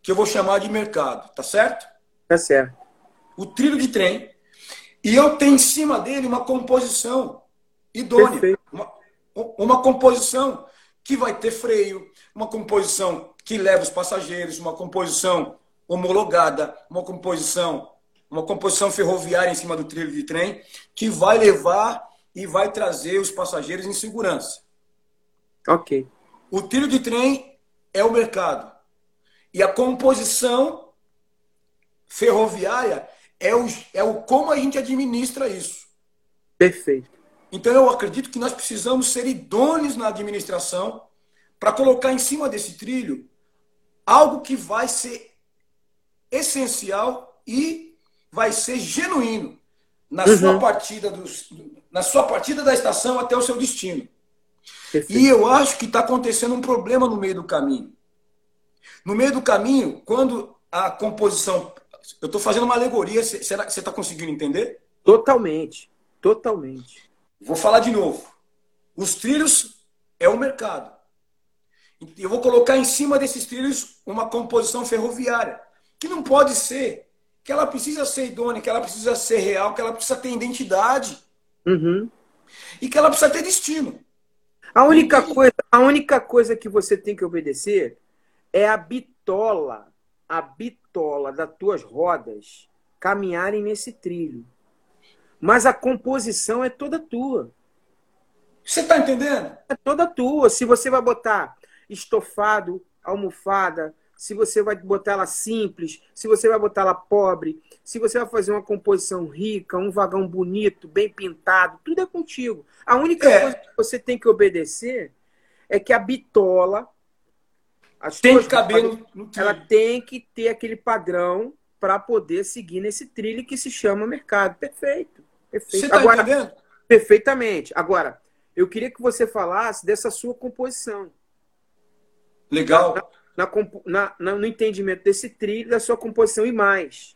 que eu vou chamar de mercado, tá certo? Tá certo. O trilho de trem. E eu tenho em cima dele uma composição idônea. Uma, uma composição que vai ter freio, uma composição que leva os passageiros, uma composição homologada, uma composição, uma composição ferroviária em cima do trilho de trem, que vai levar e vai trazer os passageiros em segurança. Ok. O trilho de trem é o mercado. E a composição ferroviária é o, é o como a gente administra isso. Perfeito. Então eu acredito que nós precisamos ser idôneos na administração para colocar em cima desse trilho algo que vai ser essencial e vai ser genuíno na uhum. sua partida dos, na sua partida da estação até o seu destino. Perfeito. E eu acho que está acontecendo um problema no meio do caminho. No meio do caminho, quando a composição. Eu estou fazendo uma alegoria, será que você está conseguindo entender? Totalmente. Totalmente. Vou falar de novo. Os trilhos é o mercado. Eu vou colocar em cima desses trilhos uma composição ferroviária, que não pode ser, que ela precisa ser idônea, que ela precisa ser real, que ela precisa ter identidade. Uhum. E que ela precisa ter destino. A única, coisa, a única coisa que você tem que obedecer é a bitola, a bitola das tuas rodas caminharem nesse trilho. Mas a composição é toda tua. Você está entendendo? É toda tua. Se você vai botar estofado, almofada, se você vai botar ela simples, se você vai botar ela pobre, se você vai fazer uma composição rica, um vagão bonito, bem pintado, tudo é contigo. A única é. coisa que você tem que obedecer é que a bitola tem que caber no, ela tem que ter aquele padrão para poder seguir nesse trilho que se chama mercado. Perfeito. perfeito. Você está entendendo? Perfeitamente. Agora, eu queria que você falasse dessa sua composição. Legal. Na, na, na, no entendimento desse trilho, da sua composição e mais.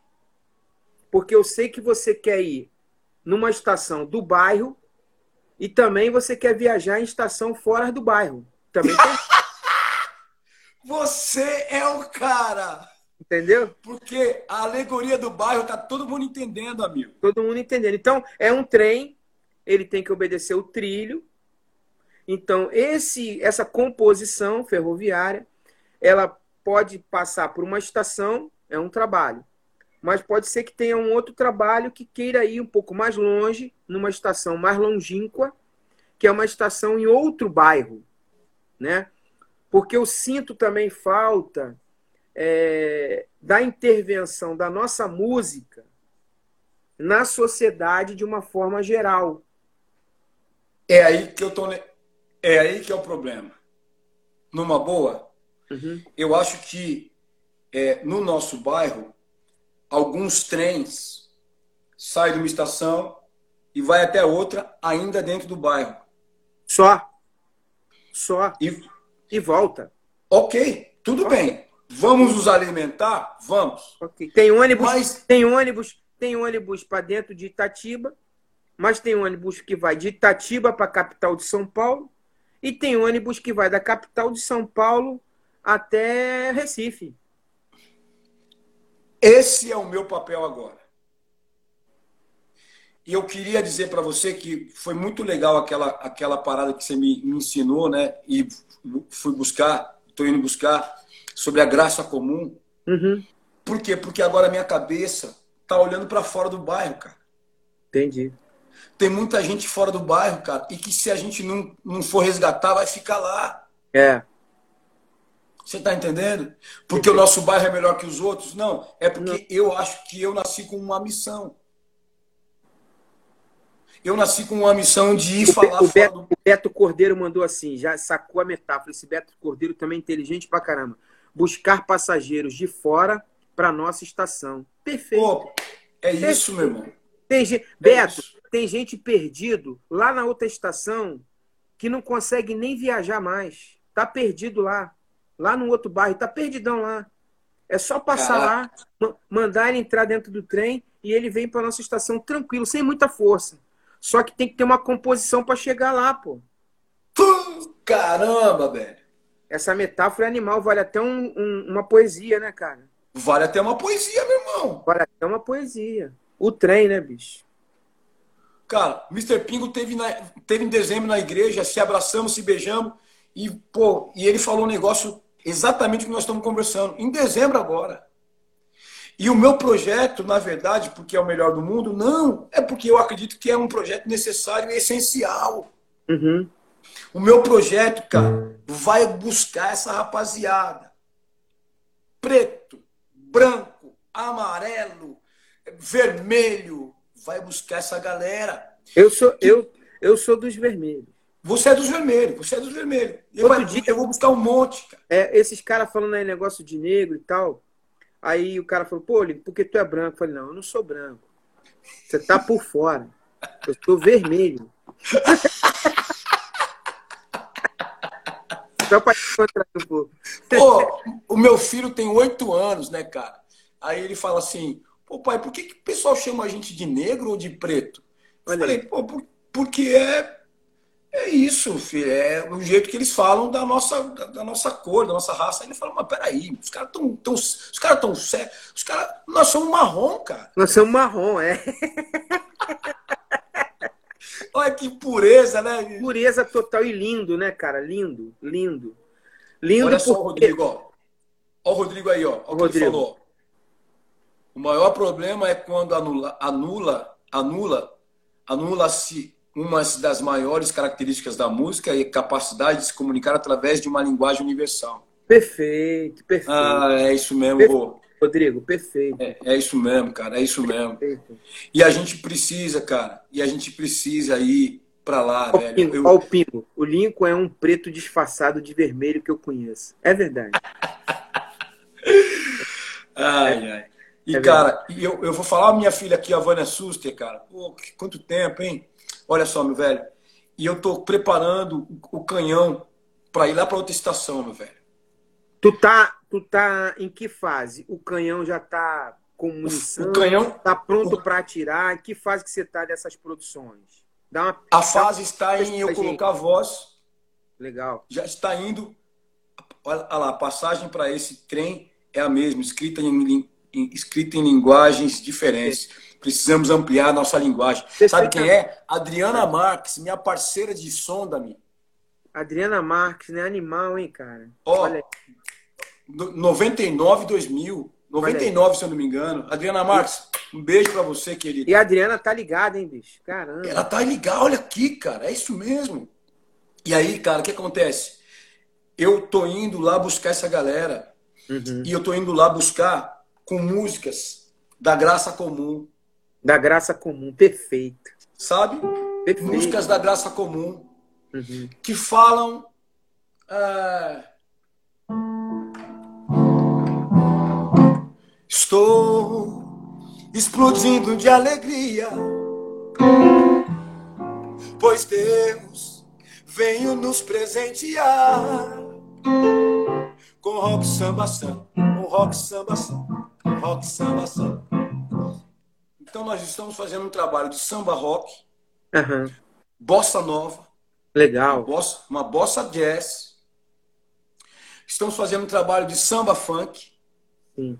Porque eu sei que você quer ir numa estação do bairro e também você quer viajar em estação fora do bairro. Também tem... *laughs* Você é o cara! Entendeu? Porque a alegoria do bairro tá todo mundo entendendo, amigo. Todo mundo entendendo. Então, é um trem, ele tem que obedecer o trilho, então, esse, essa composição ferroviária, ela pode passar por uma estação, é um trabalho. Mas pode ser que tenha um outro trabalho que queira ir um pouco mais longe, numa estação mais longínqua, que é uma estação em outro bairro, né? Porque eu sinto também falta é, da intervenção da nossa música na sociedade de uma forma geral. É aí que eu tô é aí que é o problema. Numa boa, uhum. eu acho que é, no nosso bairro, alguns trens saem de uma estação e vai até outra ainda dentro do bairro. Só. Só. E, e volta. Ok, tudo okay. bem. Vamos nos alimentar? Vamos. Okay. Tem ônibus, Mas... tem ônibus, tem ônibus para dentro de Itatiba, mas tem ônibus que vai de Itatiba para a capital de São Paulo, e tem ônibus que vai da capital de São Paulo até Recife. Esse é o meu papel agora. E eu queria dizer para você que foi muito legal aquela, aquela parada que você me, me ensinou, né? E fui buscar, estou indo buscar sobre a graça comum. Uhum. Por quê? Porque agora a minha cabeça tá olhando para fora do bairro, cara. Entendi. Tem muita gente fora do bairro, cara, e que se a gente não, não for resgatar, vai ficar lá. É. Você tá entendendo? Porque o nosso bairro é melhor que os outros? Não. É porque não. eu acho que eu nasci com uma missão. Eu nasci com uma missão de ir o falar o Beto, do... o Beto Cordeiro mandou assim, já sacou a metáfora. Esse Beto Cordeiro também é inteligente pra caramba. Buscar passageiros de fora para nossa estação. Perfeito. Pô, é Perfeito. isso, meu irmão. Tem gente... É Beto, isso. tem gente perdido lá na outra estação que não consegue nem viajar mais. Tá perdido lá. Lá no outro bairro. Tá perdidão lá. É só passar Caraca. lá, mandar ele entrar dentro do trem e ele vem para nossa estação tranquilo, sem muita força. Só que tem que ter uma composição para chegar lá, pô. Caramba, velho. Essa metáfora é animal, vale até um, um, uma poesia, né, cara? Vale até uma poesia, meu irmão. Vale até uma poesia. O trem, né, bicho? Cara, Mr. Pingo teve, na, teve em dezembro na igreja, se abraçamos, se beijamos, e, pô, e ele falou um negócio exatamente o que nós estamos conversando. Em dezembro agora. E o meu projeto, na verdade, porque é o melhor do mundo, não, é porque eu acredito que é um projeto necessário e essencial. Uhum. O meu projeto, cara, vai buscar essa rapaziada. Preto, branco, amarelo, vermelho, vai buscar essa galera. Eu sou, eu, eu sou dos vermelhos. Você é dos vermelhos, você é dos vermelhos. Eu, vai, dia, eu vou buscar um monte, cara. É, esses caras falando aí negócio de negro e tal. Aí o cara falou, pô, porque tu é branco? Eu falei, não, eu não sou branco. Você tá por fora. Eu sou vermelho. *laughs* Só pra te encontrar um pouco. Pô, o meu filho tem oito anos, né, cara? Aí ele fala assim, pô, pai, por que, que o pessoal chama a gente de negro ou de preto? Eu Olha falei, aí. pô, porque é é isso, filho. É o jeito que eles falam da nossa, da, da nossa cor, da nossa raça. Ele fala, mas peraí, os caras tão, tão, os caras tão sérios. Os caras. Nós somos marrom, cara. Nós somos marrom, é. *laughs* Olha que pureza, né? Pureza total e lindo, né, cara? Lindo, lindo. Lindo Olha só o Rodrigo, ó. Olha o Rodrigo aí, ó. Olha o que ele falou. O maior problema é quando anula, anula, anula, anula-se uma das maiores características da música é a capacidade de se comunicar através de uma linguagem universal. Perfeito, perfeito. Ah, é isso mesmo, perfeito. Rodrigo, perfeito. É, é, isso mesmo, cara, é isso mesmo. Perfeito. E a gente precisa, cara, e a gente precisa ir para lá, o velho. Eu... o Pingo. O Lincoln é um preto disfarçado de vermelho que eu conheço. É verdade. *laughs* ai, ai. E, é cara, eu, eu vou falar a minha filha aqui, a Vânia Suster, cara. Pô, quanto tempo, hein? Olha só, meu velho. E eu tô preparando o canhão para ir lá para outra estação, meu velho. Tu tá, tu tá em que fase? O canhão já tá com munição? O canhão tá pronto para atirar? Em que fase que você tá dessas produções? Dá uma... A fase está em eu colocar a voz. Legal. Já está indo. Olha lá, a passagem para esse trem é a mesma, escrita em, em, escrita em linguagens diferentes. Precisamos ampliar nossa linguagem. Sabe quem é? Adriana Marques, minha parceira de som da minha. Adriana Marques, né? Animal, hein, cara? Ó, Olha. 99, 2000. 99, se eu não me engano. Adriana Marques, um beijo para você, querida. E a Adriana tá ligada, hein, bicho? Caramba. Ela tá ligada, olha aqui, cara. É isso mesmo. E aí, cara, o que acontece? Eu tô indo lá buscar essa galera. Uhum. E eu tô indo lá buscar com músicas da graça comum. Da graça comum, perfeito. Sabe? Perfeito. Músicas da graça comum. Uhum. Que falam. É... Estou explodindo de alegria, pois Deus veio nos presentear com rock samba samba, com rock samba samba, rock samba samba. Então nós estamos fazendo um trabalho de samba rock, uhum. bossa nova, legal, uma bossa, uma bossa jazz, estamos fazendo um trabalho de samba funk. Sim.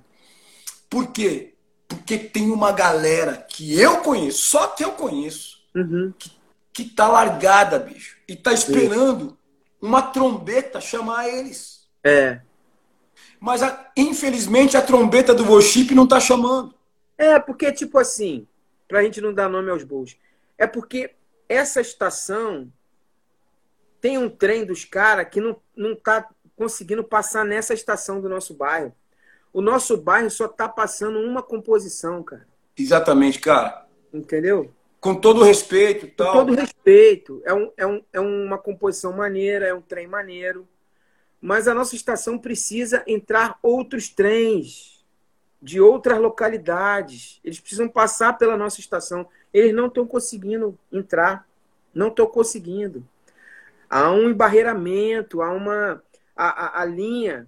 Por quê? Porque tem uma galera que eu conheço, só que eu conheço, Uhum. que, que tá largada, bicho. E tá esperando uma trombeta chamar eles. É. Mas, a- infelizmente, a trombeta do worship não tá chamando. É, porque, tipo assim, pra gente não dar nome aos bois, é porque essa estação tem um trem dos caras que não, não tá conseguindo passar nessa estação do nosso bairro. O nosso bairro só tá passando uma composição, cara. Exatamente, cara. Entendeu? Com todo o respeito e Com tal. todo respeito. É, um, é, um, é uma composição maneira, é um trem maneiro. Mas a nossa estação precisa entrar outros trens de outras localidades. Eles precisam passar pela nossa estação. Eles não estão conseguindo entrar. Não estão conseguindo. Há um embarreiramento, há uma. A, a, a linha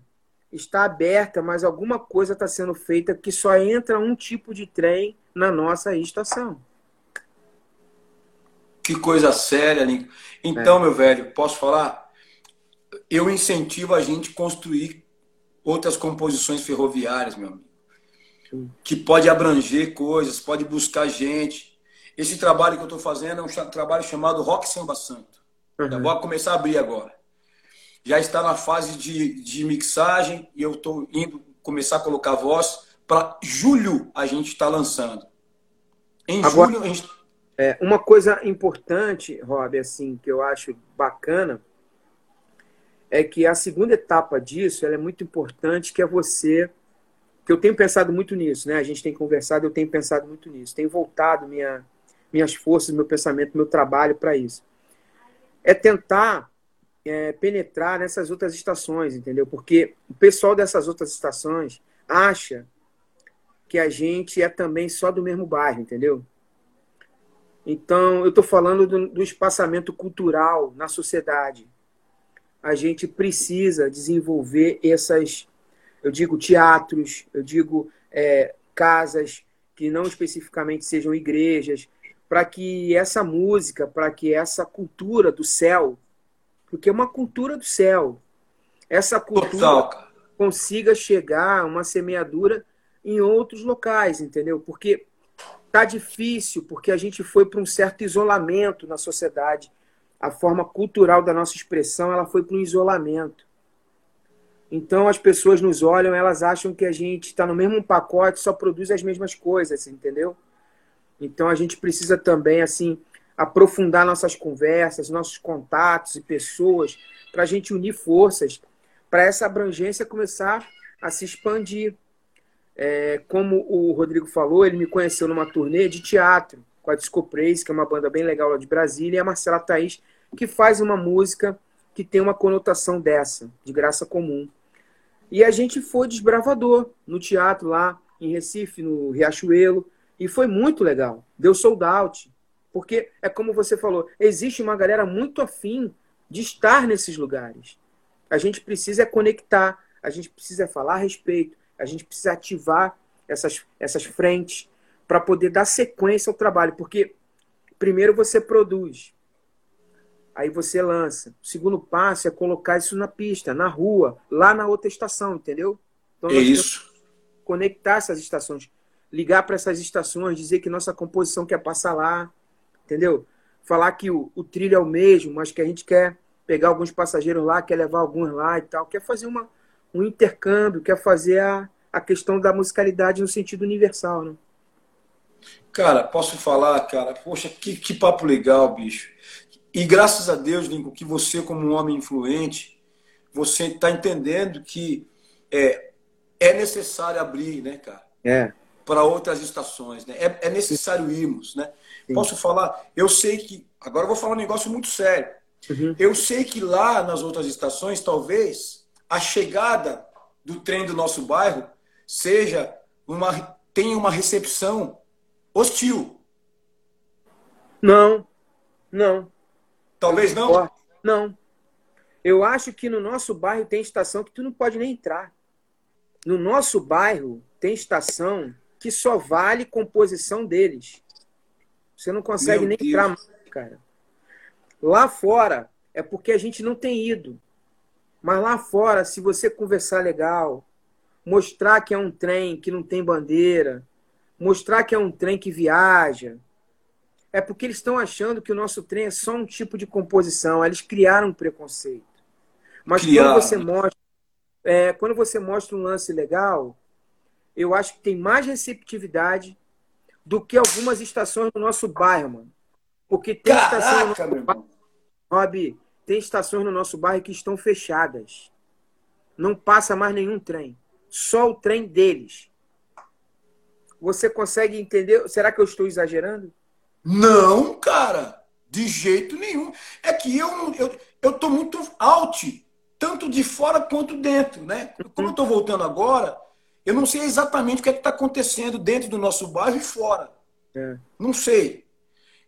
está aberta, mas alguma coisa está sendo feita que só entra um tipo de trem na nossa estação. Que coisa séria, Lincoln. Então, meu velho, posso falar? Eu incentivo a gente a construir outras composições ferroviárias, meu amigo. Que pode abranger coisas, pode buscar gente. Esse trabalho que eu estou fazendo é um trabalho chamado Rock Samba Santo. Uhum. vou começar a abrir agora. Já está na fase de, de mixagem e eu estou indo começar a colocar voz. Para julho a gente está lançando. Em Agora- julho a gente É, uma coisa importante, Rob, assim, que eu acho bacana, é que a segunda etapa disso é muito importante, que é você. Que eu tenho pensado muito nisso, né? A gente tem conversado, eu tenho pensado muito nisso. Tenho voltado minha, minhas forças, meu pensamento, meu trabalho para isso. É tentar é, penetrar nessas outras estações, entendeu? Porque o pessoal dessas outras estações acha que a gente é também só do mesmo bairro, entendeu? Então, eu estou falando do, do espaçamento cultural na sociedade. A gente precisa desenvolver essas, eu digo, teatros, eu digo, é, casas que não especificamente sejam igrejas, para que essa música, para que essa cultura do céu, porque é uma cultura do céu, essa cultura consiga chegar a uma semeadura em outros locais, entendeu? Porque tá difícil, porque a gente foi para um certo isolamento na sociedade. A forma cultural da nossa expressão, ela foi para um isolamento. Então as pessoas nos olham, elas acham que a gente está no mesmo pacote, só produz as mesmas coisas, entendeu? Então a gente precisa também assim aprofundar nossas conversas, nossos contatos e pessoas para a gente unir forças para essa abrangência começar a se expandir. É, como o Rodrigo falou, ele me conheceu numa turnê de teatro com a Disco Praise, que é uma banda bem legal lá de Brasília, e a Marcela Thaís, que faz uma música que tem uma conotação dessa, de graça comum. E a gente foi desbravador no teatro lá em Recife, no Riachuelo, e foi muito legal. Deu sold out. Porque é como você falou, existe uma galera muito afim de estar nesses lugares. A gente precisa conectar, a gente precisa falar a respeito, a gente precisa ativar essas, essas frentes para poder dar sequência ao trabalho. Porque primeiro você produz, aí você lança. O segundo passo é colocar isso na pista, na rua, lá na outra estação, entendeu? Então, É isso. conectar essas estações, ligar para essas estações, dizer que nossa composição quer passar lá, entendeu? Falar que o, o trilho é o mesmo, mas que a gente quer pegar alguns passageiros lá, quer levar alguns lá e tal, quer fazer uma, um intercâmbio, quer fazer a, a questão da musicalidade no sentido universal, né? Cara, posso falar, cara? Poxa, que, que papo legal, bicho. E graças a Deus, Lincoln, que você, como um homem influente, você está entendendo que é, é necessário abrir, né, cara? É. Para outras estações, né? É, é necessário irmos, né? Sim. Posso falar? Eu sei que. Agora eu vou falar um negócio muito sério. Uhum. Eu sei que lá nas outras estações, talvez a chegada do trem do nosso bairro seja uma tenha uma recepção hostil. Não, não. Talvez não. Não. Eu acho que no nosso bairro tem estação que tu não pode nem entrar. No nosso bairro tem estação que só vale composição deles. Você não consegue Meu nem Deus. entrar mais, cara. Lá fora é porque a gente não tem ido. Mas lá fora, se você conversar legal, mostrar que é um trem que não tem bandeira, mostrar que é um trem que viaja, é porque eles estão achando que o nosso trem é só um tipo de composição. Eles criaram um preconceito. Mas quando você mostra, é, quando você mostra um lance legal, eu acho que tem mais receptividade do que algumas estações do nosso bairro, mano. Porque tem Caraca, estações no nosso bairro, Rob, tem estações no nosso bairro que estão fechadas. Não passa mais nenhum trem. Só o trem deles. Você consegue entender? Será que eu estou exagerando? Não, cara. De jeito nenhum. É que eu eu, eu tô muito out, tanto de fora quanto dentro, né? Como eu tô voltando agora, eu não sei exatamente o que é está acontecendo dentro do nosso bairro e fora. É. Não sei.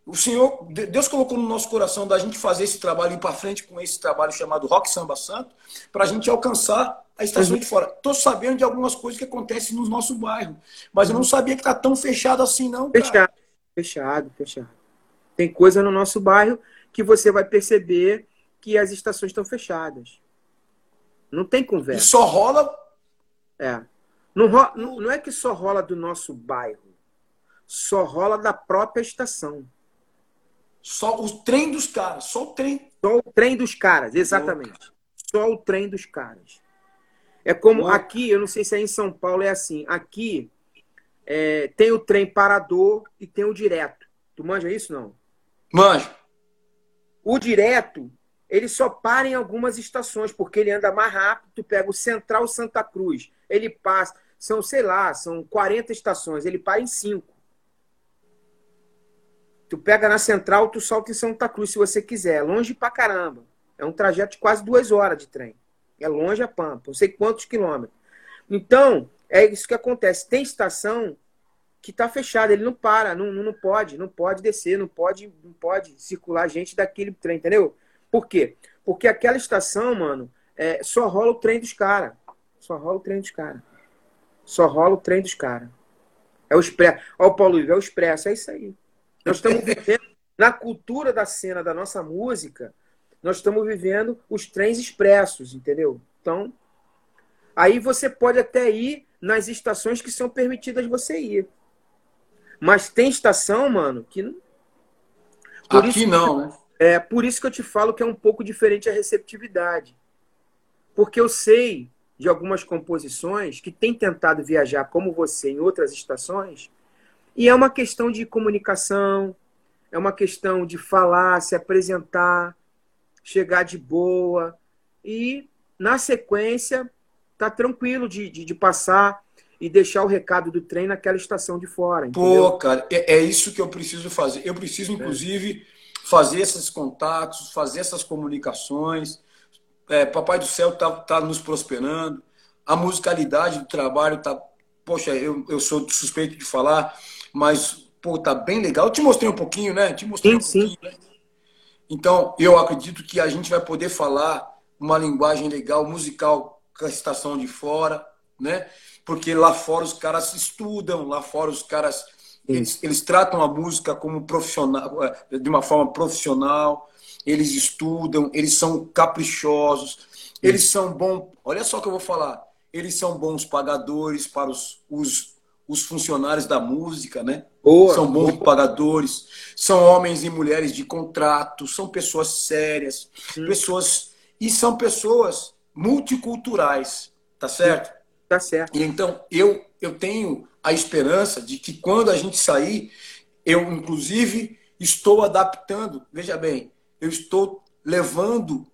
O Senhor, Deus colocou no nosso coração da gente fazer esse trabalho, ir para frente com esse trabalho chamado Rock Samba Santo, para a gente alcançar a estação uhum. de fora. Estou sabendo de algumas coisas que acontecem no nosso bairro, mas eu não sabia que está tão fechado assim, não. Cara. Fechado, fechado, fechado. Tem coisa no nosso bairro que você vai perceber que as estações estão fechadas. Não tem conversa. E só rola. É. Não, ro... não é que só rola do nosso bairro, só rola da própria estação. Só o trem dos caras, só o trem. Só o trem dos caras, exatamente. Só o trem dos caras. É como aqui, eu não sei se é em São Paulo é assim. Aqui é, tem o trem parador e tem o direto. Tu manja isso não? Manjo. O direto, ele só para em algumas estações, porque ele anda mais rápido. Tu pega o Central Santa Cruz, ele passa são, sei lá, são 40 estações, ele para em 5. Tu pega na central, tu solta em Santa Cruz se você quiser. É longe pra caramba. É um trajeto de quase duas horas de trem. É longe a Pampa, não sei quantos quilômetros. Então, é isso que acontece. Tem estação que está fechada, ele não para, não, não pode, não pode descer, não pode, não pode circular gente daquele trem, entendeu? Por quê? Porque aquela estação, mano, é, só rola o trem dos caras. Só rola o trem dos caras. Só rola o trem dos caras. É o expresso. Olha o Paulo Ivo, é o expresso, é isso aí. Nós estamos *laughs* vivendo, na cultura da cena da nossa música, nós estamos vivendo os trens expressos, entendeu? Então, aí você pode até ir nas estações que são permitidas você ir. Mas tem estação, mano, que. Por Aqui não, né? É por isso que eu te falo que é um pouco diferente a receptividade. Porque eu sei de algumas composições que têm tentado viajar como você em outras estações, e é uma questão de comunicação, é uma questão de falar, se apresentar, chegar de boa e, na sequência, tá tranquilo de, de, de passar e deixar o recado do trem naquela estação de fora. Entendeu? Pô, cara, é, é, isso que eu preciso fazer. Eu preciso, inclusive, é. fazer esses contatos, fazer essas comunicações é, Papai do Céu está tá nos prosperando, a musicalidade do trabalho está. Poxa, eu, eu sou suspeito de falar, mas pô, tá bem legal. Eu te mostrei um pouquinho, né? Te mostrei sim, um pouquinho, sim. Né? Então, eu acredito que a gente vai poder falar uma linguagem legal, musical, com a estação de fora, né? Porque lá fora os caras estudam, lá fora os caras eles, eles tratam a música como profissional, é, de uma forma profissional eles estudam, eles são caprichosos, eles são bons. Olha só o que eu vou falar. Eles são bons pagadores para os, os, os funcionários da música, né? Boa, são bons boa. pagadores, são homens e mulheres de contrato, são pessoas sérias, pessoas e são pessoas multiculturais, tá certo? Tá certo. E então eu eu tenho a esperança de que quando a gente sair, eu inclusive estou adaptando, veja bem, eu estou levando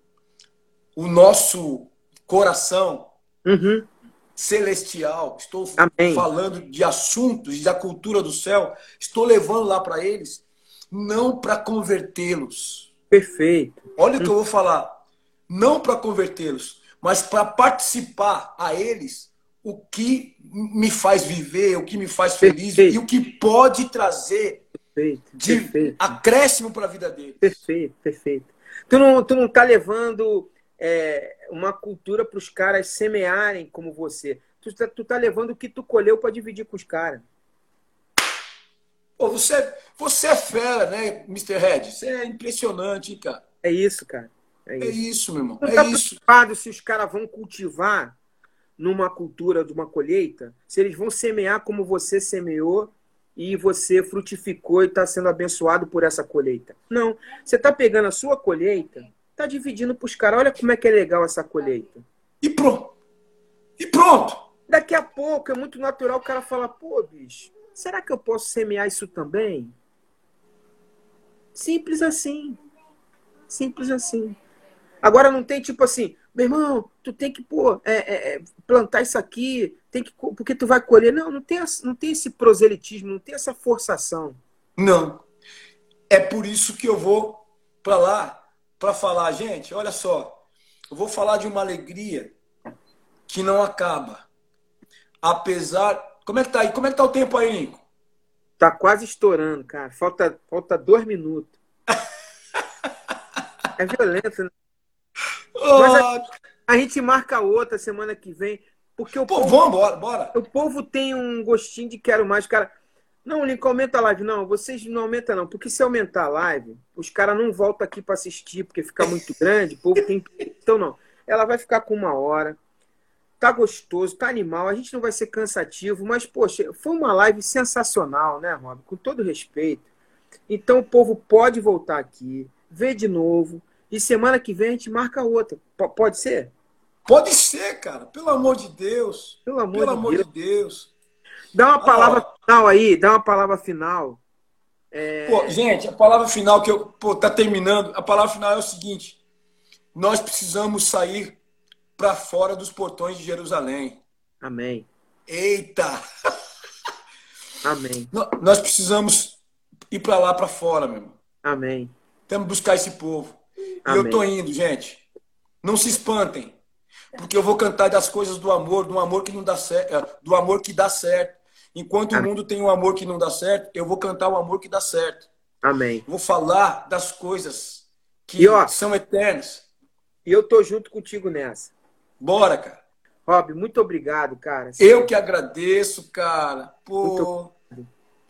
o nosso coração uhum. celestial, estou Amém. falando de assuntos da cultura do céu, estou levando lá para eles, não para convertê-los. Perfeito. Olha uhum. o que eu vou falar. Não para convertê-los, mas para participar a eles o que me faz viver, o que me faz feliz Perfeito. e o que pode trazer Perfeito, de perfeito. acréscimo para a vida dele. Perfeito, perfeito. Tu não, tu não tá levando é, uma cultura para os caras semearem como você. Tu tá, tu tá levando o que tu colheu para dividir com os caras. Pô, você, você é fera, né, Mr. Red? Você é impressionante, hein, cara. É isso, cara. É isso, é isso meu irmão. Não é tá isso. preocupado se os caras vão cultivar numa cultura de uma colheita, se eles vão semear como você semeou e você frutificou e está sendo abençoado por essa colheita. Não. Você está pegando a sua colheita, está dividindo para os caras. Olha como é que é legal essa colheita. E pronto. E pronto. Daqui a pouco é muito natural o cara falar, pô, bicho, será que eu posso semear isso também? Simples assim. Simples assim. Agora não tem tipo assim, meu irmão, tu tem que pô, é, é, é plantar isso aqui, tem que porque tu vai colher. Não, não tem, não tem esse proselitismo, não tem essa forçação. Não. É por isso que eu vou para lá para falar, gente, olha só, eu vou falar de uma alegria que não acaba. Apesar. Como é que tá aí? Como é que tá o tempo aí, Nico? Tá quase estourando, cara. Falta, falta dois minutos. *laughs* é violento, né? Mas a, a, gente marca outra semana que vem. Porque o Pô, povo, vamos, bora, bora. O povo tem um gostinho de quero mais, cara. Não, Lincoln, aumenta a live. Não, vocês não aumentam, não. Porque se aumentar a live, os caras não voltam aqui para assistir, porque fica muito grande. O povo tem. *laughs* Então, não. Ela vai ficar com uma hora tá gostoso, tá animal, a gente não vai ser cansativo, mas, poxa, foi uma live sensacional, né, Rob? Com todo respeito. Então o povo pode voltar aqui, ver de novo, e semana que vem a gente marca outra. P pode ser? Pode ser, cara. Pelo amor de Deus. Pelo amor, Pelo de, amor Deus. de Deus. Dá uma palavra ah, final aí, dá uma palavra final. É... Pô, gente, a palavra final que eu. Pô, tá terminando. A palavra final é o seguinte: nós precisamos sair para fora dos portões de Jerusalém. Amém. Eita! Amém. Nós precisamos ir para lá, para fora, meu irmão. Amém. Temos que buscar esse povo. Amém. E eu tô indo, gente. Não se espantem, porque eu vou cantar das coisas do amor, do amor que não dá certo, é, do amor que dá certo. Enquanto Amém. o mundo tem um amor que não dá certo, eu vou cantar o amor que dá certo. Amém. Vou falar das coisas que ó, são eternas. E eu tô junto contigo nessa. Bora, cara. Rob, muito obrigado, cara. Eu que agradeço, cara. Pô,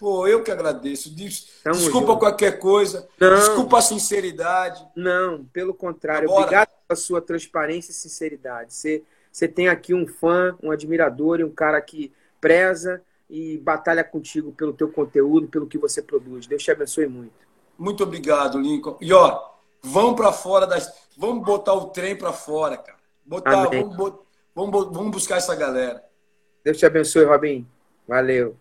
pô eu que agradeço. Tamo Desculpa junto. qualquer coisa. Não. Desculpa a sinceridade. Não, pelo contrário. Bora. Obrigado pela sua transparência e sinceridade. Você, você tem aqui um fã, um admirador e um cara que preza e batalha contigo pelo teu conteúdo, pelo que você produz. Deus te abençoe muito. Muito obrigado, Lincoln. E ó, vamos para fora das, vamos botar o trem para fora, cara. Botar, vamos, vamos, vamos buscar essa galera. Deus te abençoe, Robin. Valeu.